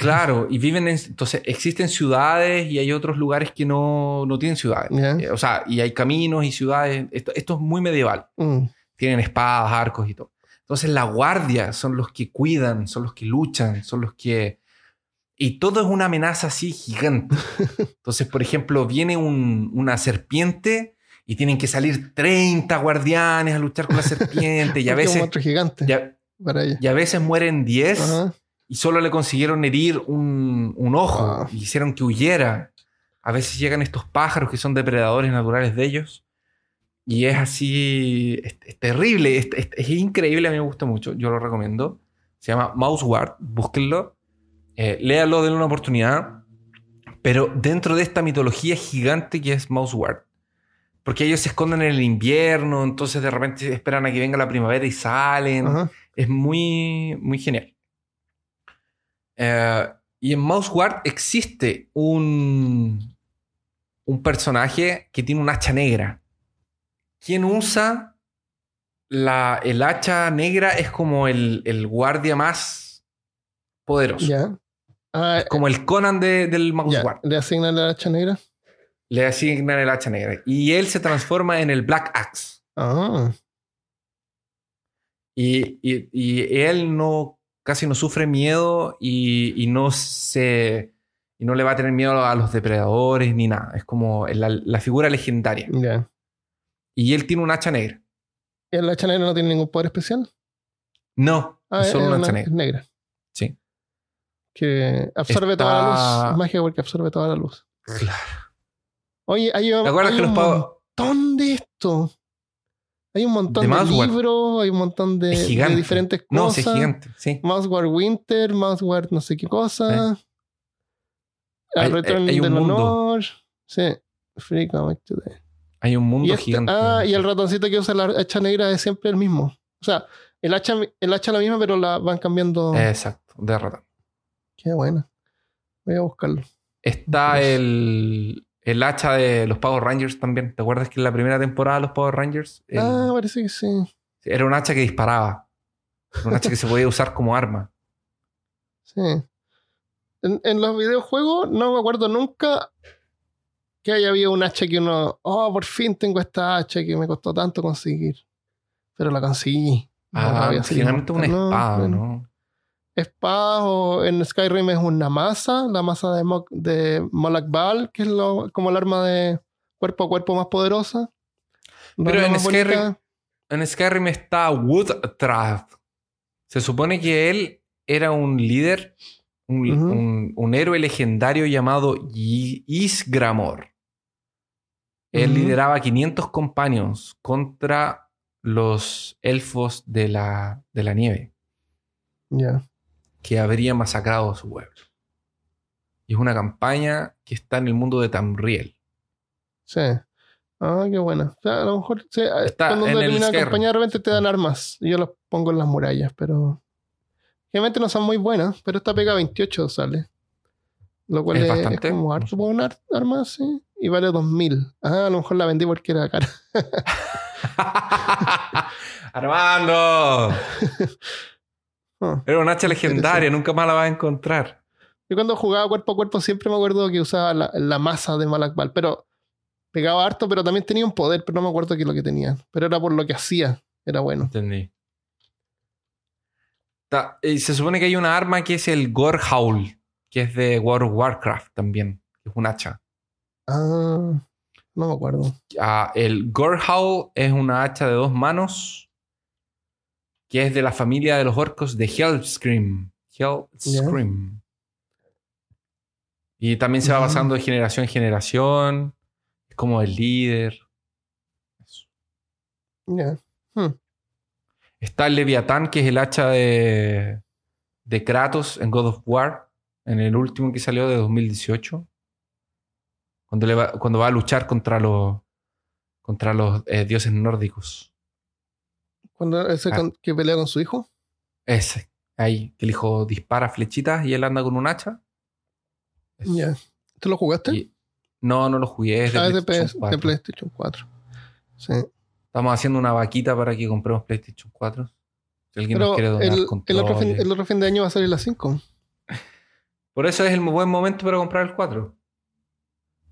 Speaker 2: Claro, y viven en... Entonces existen ciudades y hay otros lugares que no, no tienen ciudades. Eh, o sea, y hay caminos y ciudades. Esto, esto es muy medieval.
Speaker 1: Mm.
Speaker 2: Tienen espadas, arcos y todo. Entonces la guardia son los que cuidan, son los que luchan, son los que... Y todo es una amenaza así gigante. Entonces, por ejemplo, viene un- una serpiente y tienen que salir 30 guardianes a luchar con la serpiente y a
Speaker 1: un
Speaker 2: veces,
Speaker 1: monstruo gigante
Speaker 2: y a,
Speaker 1: para ella.
Speaker 2: y a veces mueren 10
Speaker 1: Ajá.
Speaker 2: Y solo le consiguieron herir un, un ojo
Speaker 1: Ah.
Speaker 2: y hicieron que huyera. A veces llegan estos pájaros que son depredadores naturales de ellos y es así, es, es terrible, es, es- es increíble, a mí me gusta mucho, yo lo recomiendo. Se llama Mouseward, búsquenlo, eh, léalo, denle una oportunidad, pero dentro de esta mitología gigante que es Mouseward. Porque ellos se esconden en el invierno, entonces de repente esperan a que venga la primavera y salen.
Speaker 1: Ajá.
Speaker 2: Es muy, muy genial. Eh, y en Mouseward existe un, un personaje que tiene un hacha negra. Quien usa la, el hacha negra es como el, el guardia más poderoso.
Speaker 1: Ah,
Speaker 2: como el Conan de- del
Speaker 1: ya.
Speaker 2: Mouseward.
Speaker 1: ¿Le asignan la hacha negra?
Speaker 2: Le asignan el hacha negra. Y él se transforma en el Black Axe.
Speaker 1: Ah.
Speaker 2: Y, y- y él no casi no sufre miedo y, y no se y no le va a tener miedo a los depredadores ni nada. Es como la, la figura legendaria. Y él tiene un hacha negra.
Speaker 1: ¿Y el hacha negra no tiene ningún poder especial?
Speaker 2: No,
Speaker 1: Ah,
Speaker 2: es solo
Speaker 1: una-
Speaker 2: hacha negra.
Speaker 1: negra.
Speaker 2: Sí.
Speaker 1: Que absorbe
Speaker 2: Está-
Speaker 1: toda la luz. Es magia porque absorbe toda la luz.
Speaker 2: Claro.
Speaker 1: Oye, hay,
Speaker 2: ¿Te acuerdas
Speaker 1: hay
Speaker 2: que los
Speaker 1: un
Speaker 2: pavos
Speaker 1: montón de esto. Hay un montón
Speaker 2: De
Speaker 1: libros, hay un montón de, diferentes
Speaker 2: No,
Speaker 1: cosas.
Speaker 2: sí, es gigante. Sí.
Speaker 1: Mouseward Winter, Mouseward no sé qué cosa.
Speaker 2: Hay-
Speaker 1: El Return
Speaker 2: hay un
Speaker 1: del
Speaker 2: mundo.
Speaker 1: Honor. Sí. Free Comic Today.
Speaker 2: Hay un mundo
Speaker 1: este-
Speaker 2: gigante.
Speaker 1: ah, y el ratoncito que usa la hacha negra es siempre el mismo. O sea, el hacha, el hacha es la misma, pero la van cambiando.
Speaker 2: Exacto, de ratón.
Speaker 1: Qué buena. Voy a buscarlo.
Speaker 2: Está
Speaker 1: Pues-
Speaker 2: el, el hacha de los Power Rangers también. ¿Te acuerdas que en la primera temporada de los Power Rangers el-
Speaker 1: Ah, parece que sí.
Speaker 2: era un hacha que disparaba? Era Un hacha que se podía usar como arma.
Speaker 1: Sí. En, en los videojuegos no me acuerdo nunca que haya habido un hacha que uno, oh, por fin tengo esta hacha que me costó tanto conseguir. Pero la conseguí.
Speaker 2: Ah, finalmente una.
Speaker 1: No,
Speaker 2: espada. ¿no?
Speaker 1: Espada o en Skyrim es una masa, la masa de, Mo- de que es lo- como el arma de cuerpo a cuerpo más poderosa.
Speaker 2: Pero en Skyrim-. En Skyrim está Woodtrath. Se supone que él era un líder, un,
Speaker 1: Ujú.
Speaker 2: un- un héroe legendario llamado Isgramor. Él lideraba 500 compañeros contra los elfos de la, de la nieve
Speaker 1: Ya.
Speaker 2: Que habrían masacrado a su pueblo. Y es una campaña que está en el mundo de Tamriel.
Speaker 1: Sí. Ah, qué buena. O sea, a lo mejor sí,
Speaker 2: Está
Speaker 1: cuando
Speaker 2: en
Speaker 1: termina la campaña de repente te dan armas. Y yo las pongo en las murallas, pero. Generalmente no son muy buenas, pero esta pega 28 sale. Lo cual
Speaker 2: Es
Speaker 1: es,
Speaker 2: bastante.
Speaker 1: es como harto una ar- arma, sí. Y vale 2000. Ah, a lo mejor la vendí porque era cara.
Speaker 2: ¡Armando!
Speaker 1: Ah.
Speaker 2: Era un hacha legendaria, nunca más la vas a encontrar.
Speaker 1: Yo cuando jugaba cuerpo a cuerpo siempre me acuerdo que usaba la, la masa de Malakbal, pero pegaba harto, pero también tenía un poder, pero no me acuerdo qué es lo que tenía. Pero era por lo que hacía, era bueno.
Speaker 2: Entendí. Ta- y se supone que hay una arma que es el Gorehowl, que es de World of Warcraft también, que es un hacha.
Speaker 1: Ah, no me acuerdo.
Speaker 2: Ah, el Gorehowl es una hacha de dos manos que es de la familia de los orcos de Hellscream. Hellscream. Y también se va pasando de generación en generación. Es como el líder.
Speaker 1: Hmm.
Speaker 2: Está el Leviatán, que es el hacha de, de Kratos en God of War, en el último que salió de 2018. Cuando, le va, cuando va a luchar contra los, contra los eh, dioses nórdicos.
Speaker 1: Cuando ese
Speaker 2: Ah.
Speaker 1: con- que pelea con su hijo.
Speaker 2: Ese, ahí, que el hijo dispara flechitas y él anda con un hacha.
Speaker 1: Ya. ¿Tú lo jugaste?
Speaker 2: Y- no, no lo jugué. Es de
Speaker 1: ah, de,
Speaker 2: PlayStation
Speaker 1: PS de
Speaker 2: 4.
Speaker 1: PlayStation 4. Sí.
Speaker 2: Estamos haciendo una vaquita para que compremos PlayStation 4. Si alguien nos
Speaker 1: Pero
Speaker 2: quiere donar
Speaker 1: el, el, otro fin, el otro fin de año va a salir la 5.
Speaker 2: Por eso es el buen momento para comprar el 4.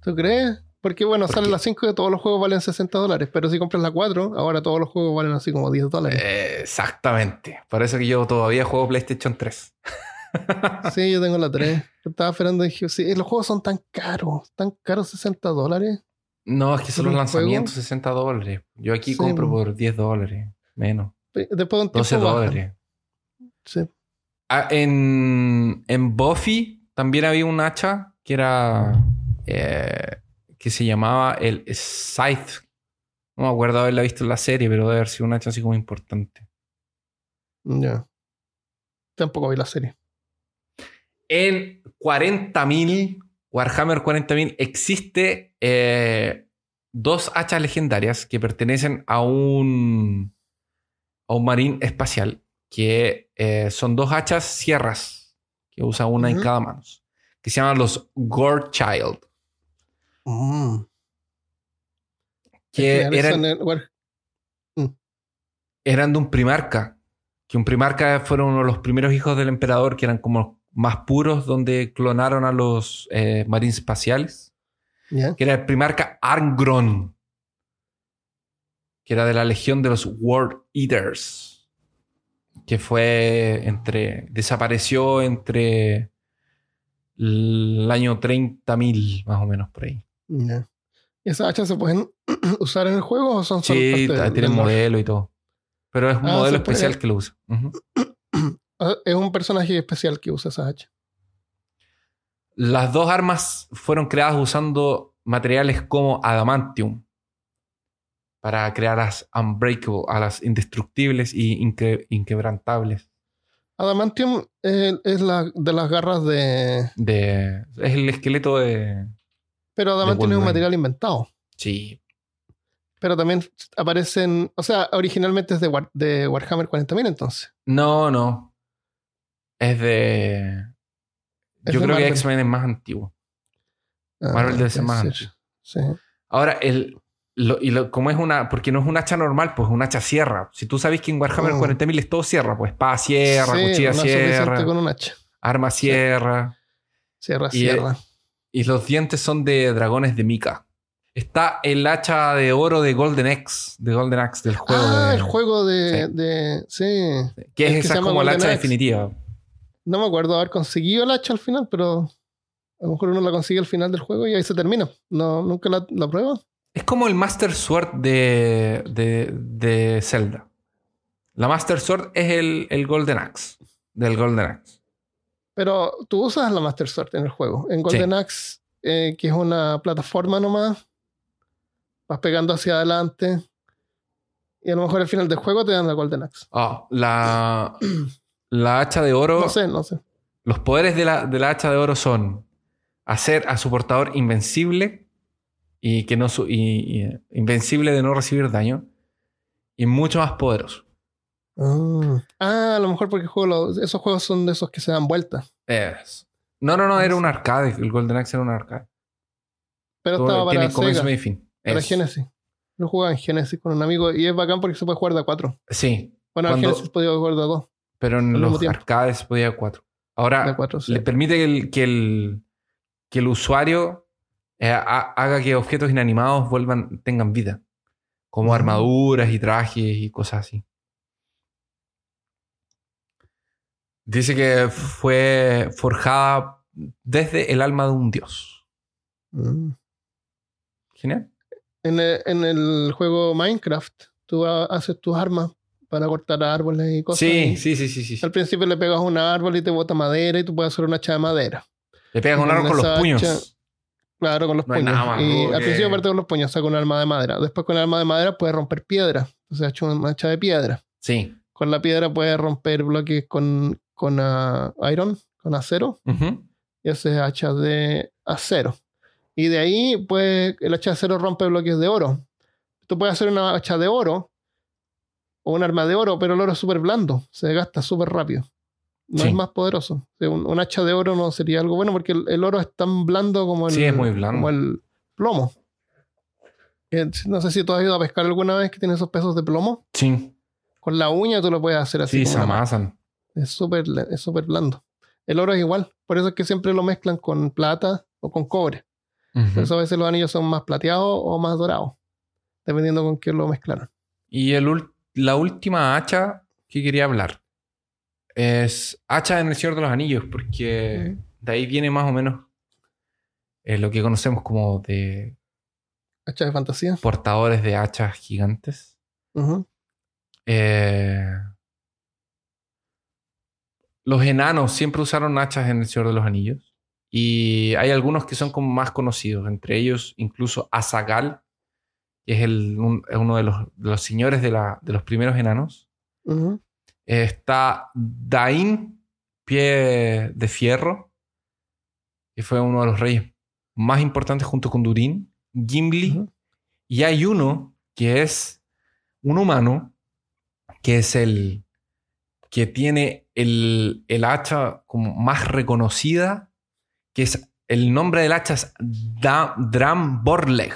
Speaker 1: ¿Tú crees? Porque bueno,
Speaker 2: ¿Por
Speaker 1: sale
Speaker 2: qué?
Speaker 1: la 5 y todos los juegos valen 60 dólares. Pero si compras la 4, ahora todos los juegos valen así como 10 dólares.
Speaker 2: Eh, Exactamente. Por eso que yo todavía juego PlayStation 3.
Speaker 1: Sí, yo tengo la 3. Estaba esperando y dije, sí, los juegos son tan caros. Tan caros 60 dólares.
Speaker 2: No, es que son
Speaker 1: ¿Por
Speaker 2: los
Speaker 1: un juego?
Speaker 2: lanzamientos 60 dólares. Yo aquí
Speaker 1: Sí,
Speaker 2: compro
Speaker 1: po.
Speaker 2: por 10 dólares. Menos.
Speaker 1: Después de un tiempo
Speaker 2: 12
Speaker 1: bajan.
Speaker 2: dólares.
Speaker 1: Sí.
Speaker 2: Ah, en, en Buffy también había un hacha que era. eh, que se llamaba el Scythe No me acuerdo haberla visto en la serie, pero debe haber sido un hacha así como importante.
Speaker 1: Ya. Tampoco vi la serie.
Speaker 2: En 40.000, Warhammer 40.000, existe eh, dos hachas legendarias que pertenecen a un, a un marín espacial, que eh, son dos hachas sierras, que usa una en cada mano, que se llaman los Gore Child,
Speaker 1: Mm.
Speaker 2: que
Speaker 1: final
Speaker 2: eran, de un primarca, que un primarca fueron uno de los primeros hijos del emperador, que eran como más puros, donde clonaron a los eh, marines espaciales. Que era el primarca Arngron, que era de la legión de los World Eaters, que fue entre, desapareció entre el año 30.000, más o menos por ahí.
Speaker 1: Ya. ¿Y esas hachas se pueden usar en el juego o son solo
Speaker 2: Sí,
Speaker 1: parte del-
Speaker 2: tiene
Speaker 1: del lore?
Speaker 2: modelo y todo. Pero es un
Speaker 1: Ah,
Speaker 2: modelo
Speaker 1: puede.
Speaker 2: especial que lo usa.
Speaker 1: Ah, Es un personaje especial que usa esa hacha.
Speaker 2: Las dos armas fueron creadas usando materiales como adamantium para crear las unbreakable, a las indestructibles y inque- inquebrantables.
Speaker 1: Adamantium eh, es la de las garras de.
Speaker 2: De, es el esqueleto de.
Speaker 1: Pero Adamantium es un material inventado.
Speaker 2: Sí.
Speaker 1: Pero también aparecen. O sea, originalmente es de, War- de Warhammer 40.000 entonces.
Speaker 2: No, no. Es de.
Speaker 1: Es
Speaker 2: yo
Speaker 1: de
Speaker 2: creo que. X-Men es más antiguo.
Speaker 1: Ah,
Speaker 2: Marvel debe ser más antiguo.
Speaker 1: Sí.
Speaker 2: Ahora, el. lo- y lo- como es una. Porque no es un hacha normal, pues es un hacha sierra. Si tú sabes que en Warhammer
Speaker 1: Mm.
Speaker 2: 40.000 es todo sierra, pues espada sierra,
Speaker 1: Sí,
Speaker 2: cuchilla sierra,
Speaker 1: con un hacha.
Speaker 2: arma sierra.
Speaker 1: Sierra,
Speaker 2: Y,
Speaker 1: sierra.
Speaker 2: Y los dientes son de dragones de Mika. Está el hacha de oro de Golden Axe, de Golden Axe del juego.
Speaker 1: ah,
Speaker 2: de-
Speaker 1: el juego de.
Speaker 2: Sí.
Speaker 1: de- sí.
Speaker 2: Que es
Speaker 1: que
Speaker 2: esa como el
Speaker 1: Golden
Speaker 2: hacha
Speaker 1: Axe.
Speaker 2: definitiva.
Speaker 1: No me acuerdo haber conseguido el hacha al final, pero a lo mejor uno la consigue al final del juego y ahí se termina. No, nunca la, la prueba.
Speaker 2: Es como el Master Sword de, de, de Zelda. La Master Sword es el, el Golden Axe. Del Golden Axe.
Speaker 1: Pero tú usas la Master Sword en el juego. En Golden
Speaker 2: Sí.
Speaker 1: Axe, eh, que es una plataforma nomás, vas pegando hacia adelante. Y a lo mejor al final del juego te dan la Golden Axe.
Speaker 2: Ah, la, la hacha de oro.
Speaker 1: No sé, no sé.
Speaker 2: Los poderes de la, de la hacha de oro son hacer a su portador invencible y que no su- y- y, invencible de no recibir daño y mucho más poderoso.
Speaker 1: Ah, Ah, a lo mejor porque juego esos juegos son de esos que se dan vueltas.
Speaker 2: Es- No, no, no, era un arcade. El Golden Axe era un arcade.
Speaker 1: Pero
Speaker 2: Todo-
Speaker 1: estaba para
Speaker 2: tiene comienzo,
Speaker 1: Sega,
Speaker 2: fin.
Speaker 1: para
Speaker 2: Es-
Speaker 1: Genesis. Lo jugaba en Genesis con un amigo y es bacán porque se puede jugar de a cuatro.
Speaker 2: Sí,
Speaker 1: Bueno, en Genesis podía jugar de a dos.
Speaker 2: pero en los arcades podía cuatro. Ahora,
Speaker 1: De a cuatro, sí.
Speaker 2: le permite que el, que el, que el usuario eh, ha- haga que objetos inanimados vuelvan, tengan vida. Como
Speaker 1: Mm.
Speaker 2: armaduras y trajes y cosas así. Dice que fue forjada desde el alma de un dios.
Speaker 1: Mm.
Speaker 2: Genial.
Speaker 1: En el, en el juego Minecraft, tú ha- haces tus armas para cortar árboles y cosas.
Speaker 2: Sí,
Speaker 1: y
Speaker 2: sí, sí, sí, sí.
Speaker 1: Al principio le pegas a un árbol y te bota madera y tú puedes hacer un hacha de madera.
Speaker 2: Le pegas un
Speaker 1: con
Speaker 2: arma con los puños.
Speaker 1: hacha- Claro, con los
Speaker 2: No
Speaker 1: puños.
Speaker 2: más
Speaker 1: y
Speaker 2: rudo
Speaker 1: al principio parte con los puños, saca un arma de madera. Después con el arma de madera puedes romper piedra. Entonces ha hecho una hacha de piedra.
Speaker 2: Sí.
Speaker 1: Con la piedra puedes romper bloques con, con ah, iron, con acero. Y haces hacha de acero. Y de ahí, pues, el hacha de acero rompe bloques de oro. Tú puedes hacer una hacha de oro o un arma de oro, pero el oro es súper blando. Se gasta súper rápido. No
Speaker 2: Sí.
Speaker 1: es más poderoso. Un, un hacha de oro no sería algo bueno porque el, el oro es tan blando como el,
Speaker 2: Sí, es muy blando.
Speaker 1: como el plomo. Eh, No sé si tú has ido a pescar alguna vez que tiene esos pesos de plomo.
Speaker 2: Sí.
Speaker 1: Con la uña tú lo puedes hacer así.
Speaker 2: Sí, se amasan.
Speaker 1: Es súper es súper blando. El oro es igual. Por eso es que siempre lo mezclan con plata o con cobre. Por eso a veces los anillos son más plateados o más dorados. Dependiendo con qué lo mezclaron.
Speaker 2: Y el la última hacha que quería hablar es hacha en el Señor de los Anillos, porque de ahí viene más o menos eh, lo que conocemos como de
Speaker 1: Hacha de fantasía.
Speaker 2: portadores de hachas gigantes. Eh, los enanos siempre usaron hachas en el Señor de los Anillos. Y hay algunos que son como más conocidos, entre ellos incluso Azagal, que es el, uno de los, señores de, los primeros enanos. está Dain, pie de fierro, que fue uno de los reyes más importantes junto con Durin. Gimli. Y hay uno que es un humano, que es el que tiene el, hacha como más reconocida, que es el nombre del hacha es Dram Borleg.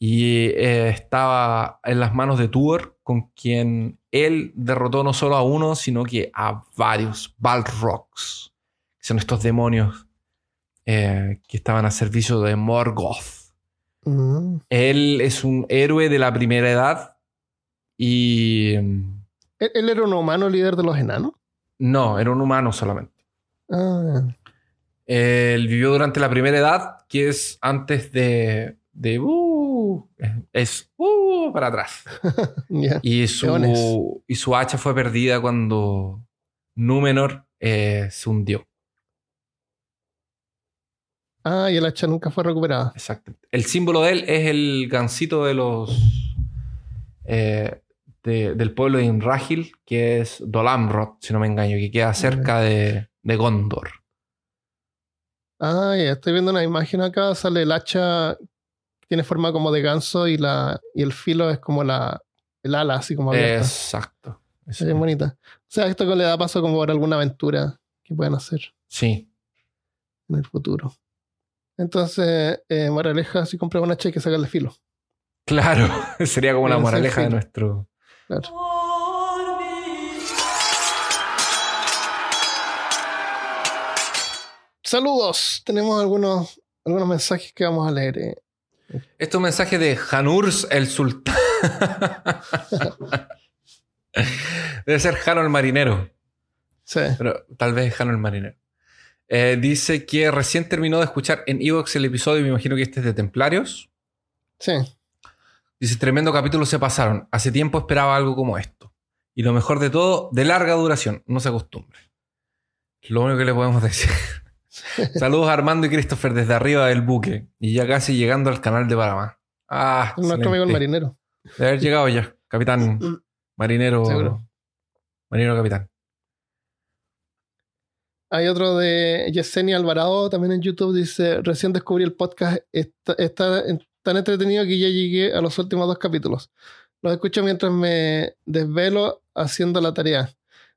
Speaker 2: Y eh, estaba en las manos de Tuor, con quien él derrotó no solo a uno, sino que a varios Balrogs, que son estos demonios eh, que estaban a servicio de Morgoth. Mm. Él es un héroe de la primera edad y...
Speaker 1: ¿Él, era un humano líder de los enanos?
Speaker 2: No, era un humano solamente. Ah. Él vivió durante la primera edad, que es antes de... de uh, es uh, para atrás. y, su, y su hacha fue perdida cuando Númenor eh, se hundió.
Speaker 1: Ah, y el hacha nunca fue recuperada.
Speaker 2: Exacto. El símbolo de él es el gancito de los. Eh, del pueblo de Inrahil, que es Dolamrod, si no me engaño, que queda cerca de, Gondor.
Speaker 1: Ah, ya estoy viendo una imagen acá. Sale el hacha, tiene forma como de ganso y, la, y el filo es como la, el ala, así como
Speaker 2: abierta. Exacto.
Speaker 1: Es bien bonita. O sea, esto que le da paso como por alguna aventura que puedan hacer.
Speaker 2: Sí.
Speaker 1: En el futuro. Entonces, eh, moraleja, si compras una cheque, el filo.
Speaker 2: Claro, sería como la moraleja de nuestro. Claro.
Speaker 1: Saludos. Tenemos algunos, algunos mensajes que vamos a leer. Eh.
Speaker 2: Este es un mensaje de Hanurs el Sultán. Debe ser Jano el marinero.
Speaker 1: Sí.
Speaker 2: Pero tal vez Jano el marinero. Eh, dice que recién terminó de escuchar en Evox el episodio, me imagino que este es de Templarios.
Speaker 1: Sí.
Speaker 2: Dice, tremendo capítulo se pasaron. Hace tiempo esperaba algo como esto. Y lo mejor de todo, de larga duración. No se acostumbre. Lo único que le podemos decir. Saludos a Armando y Christopher desde arriba del buque. Y ya casi llegando al canal de Panamá. Ah,
Speaker 1: nuestro amigo el marinero.
Speaker 2: De haber llegado ya. Capitán. Marinero. Seguro. Marinero capitán.
Speaker 1: Hay otro de Yesenia Alvarado también en YouTube. Dice: Recién descubrí el podcast. Está, tan entretenido que ya llegué a los últimos dos capítulos. Los escucho mientras me desvelo haciendo la tarea.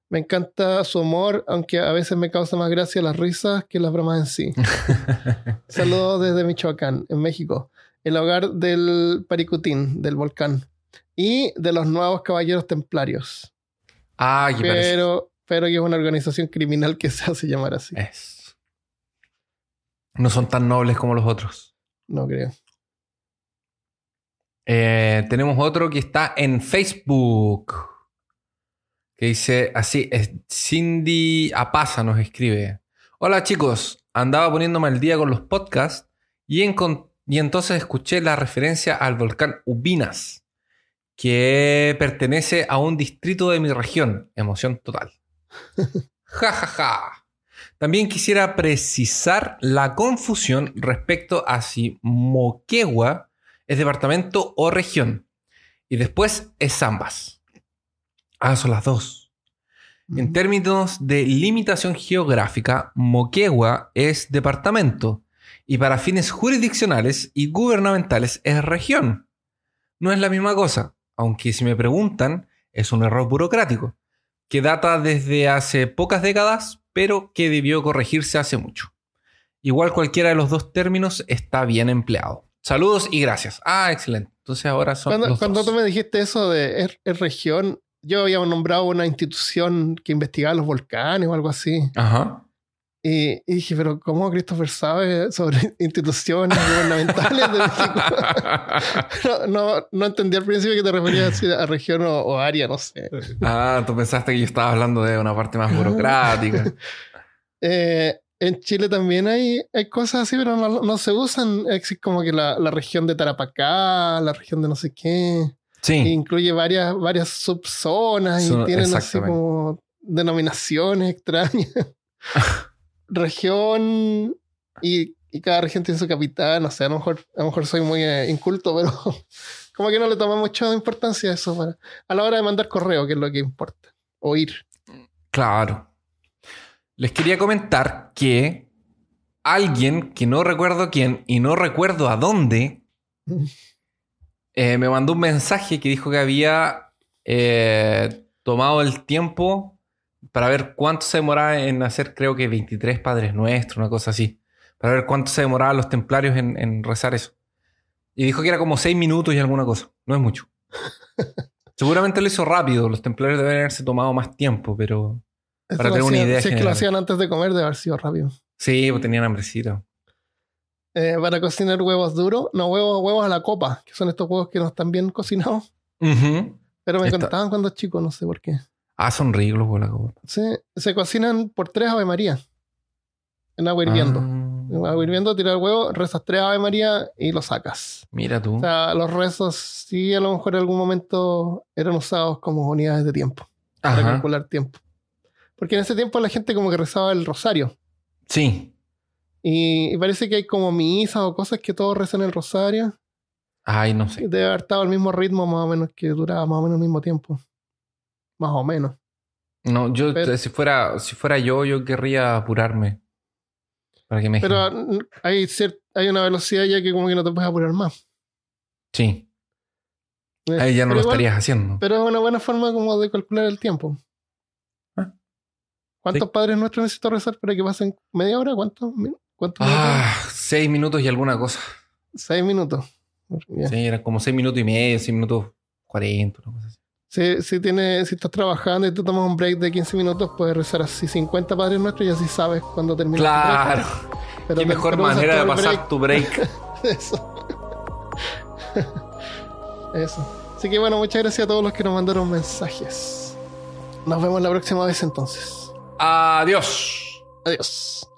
Speaker 1: Me encanta su humor, aunque a veces me causa más gracia las risas que las bromas en sí. Saludos desde Michoacán, en México, el hogar del Paricutín, del volcán, y de los nuevos caballeros templarios.
Speaker 2: Ah, qué
Speaker 1: Pero pero que es una organización criminal que se hace llamar así.
Speaker 2: Es. No son tan nobles como los otros.
Speaker 1: No creo.
Speaker 2: Eh, tenemos otro que está en Facebook. Que dice así: Cindy Apasa nos escribe. Hola chicos, andaba poniéndome al día con los podcasts y, y entonces escuché la referencia al volcán Ubinas, que pertenece a un distrito de mi región. Emoción total. Ja, ja, ja. También quisiera precisar la confusión respecto a si Moquegua es departamento o región. Y después es ambas. Ah, son las dos. En términos de limitación geográfica, Moquegua es departamento y para fines jurisdiccionales y gubernamentales es región. No es la misma cosa, aunque si me preguntan, es un error burocrático que data desde hace pocas décadas, pero que debió corregirse hace mucho. Igual cualquiera de los dos términos está bien empleado. Saludos y gracias. Ah, excelente. Entonces ahora son.
Speaker 1: Cuando,
Speaker 2: los
Speaker 1: cuando tú me dijiste eso de es, región, yo había nombrado una institución que investigaba los volcanes o algo así.
Speaker 2: Ajá.
Speaker 1: Y, dije, pero ¿cómo Christopher sabe sobre instituciones gubernamentales de México? no, no, entendí al principio que te referías a región o, área, no sé.
Speaker 2: Ah, tú pensaste que yo estaba hablando de una parte más burocrática.
Speaker 1: Eh, en Chile también hay, hay cosas así, pero no, se usan. Es como que la, la, región de Tarapacá, la región de no sé qué.
Speaker 2: Sí.
Speaker 1: Incluye varias, varias subzonas y tienen así como denominaciones extrañas. región y y cada región tiene su capital. No sé, a lo mejor, a lo mejor soy muy eh, inculto, pero como que no le toma mucha importancia a eso para, a la hora de mandar correo, que es lo que importa. Oír.
Speaker 2: Claro. Les quería comentar que alguien, que no recuerdo quién y no recuerdo a dónde, eh, me mandó un mensaje que dijo que había eh, tomado el tiempo para ver cuánto se demoraba en hacer, creo que 23 Padres Nuestros, una cosa así. Para ver cuánto se demoraban los templarios en, en rezar eso. Y dijo que era como 6 minutos y alguna cosa. No es mucho. Seguramente lo hizo rápido. Los templarios deben haberse tomado más tiempo, pero para tener una idea.
Speaker 1: Si es que lo hacían antes de comer, debe haber sido rápido.
Speaker 2: Sí, pues tenían hambrecito.
Speaker 1: Eh, para cocinar huevos duros, no huevos, huevos a la copa, que son estos huevos que no están bien cocinados. Pero me encantaban cuando chico, no sé por qué.
Speaker 2: Ah, son ricos los huevos a la copa.
Speaker 1: Sí, se cocinan por tres Ave María. En agua hirviendo.
Speaker 2: Ah.
Speaker 1: En agua hirviendo, tiras el huevo, rezas tres Ave María y lo sacas.
Speaker 2: Mira tú.
Speaker 1: O sea, los rezos sí a lo mejor en algún momento eran usados como unidades de tiempo. Para calcular tiempo. Porque en ese tiempo la gente como que rezaba el rosario.
Speaker 2: Sí.
Speaker 1: Y, y parece que hay como misas o cosas que todos rezan el rosario.
Speaker 2: Ay, no sé.
Speaker 1: Debe haber estado al mismo ritmo más o menos que duraba más o menos el mismo tiempo. Más o menos.
Speaker 2: No, yo
Speaker 1: Pero-
Speaker 2: si fuera, si fuera yo, yo querría apurarme. Para que me
Speaker 1: Pero mm, hay, hay una velocidad ya que como que no te puedes apurar más.
Speaker 2: Sí.
Speaker 1: Eh,
Speaker 2: Ahí ya no lo
Speaker 1: igual-
Speaker 2: estarías haciendo.
Speaker 1: Pero es una buena forma como de calcular el tiempo. ¿Cuántos
Speaker 2: Sí.
Speaker 1: padres nuestros necesito rezar para que pasen media hora? ¿Cuántos, cuántos minutos?
Speaker 2: Ah, seis minutos y alguna cosa.
Speaker 1: Seis minutos.
Speaker 2: Sí, eran como seis minutos y medio, seis minutos cuarenta, una cosa así.
Speaker 1: Si, si, tienes- si estás trabajando y tú tomas un break de 15 minutos, puedes rezar así 50 padres nuestros y así sabes cuándo termina tu
Speaker 2: Claro.
Speaker 1: break. Pero
Speaker 2: Qué mejor manera de pasar tu
Speaker 1: break. Eso. Eso. Así que bueno, muchas gracias a todos los que nos mandaron mensajes. Nos vemos la próxima vez entonces.
Speaker 2: Adiós.
Speaker 1: Adiós.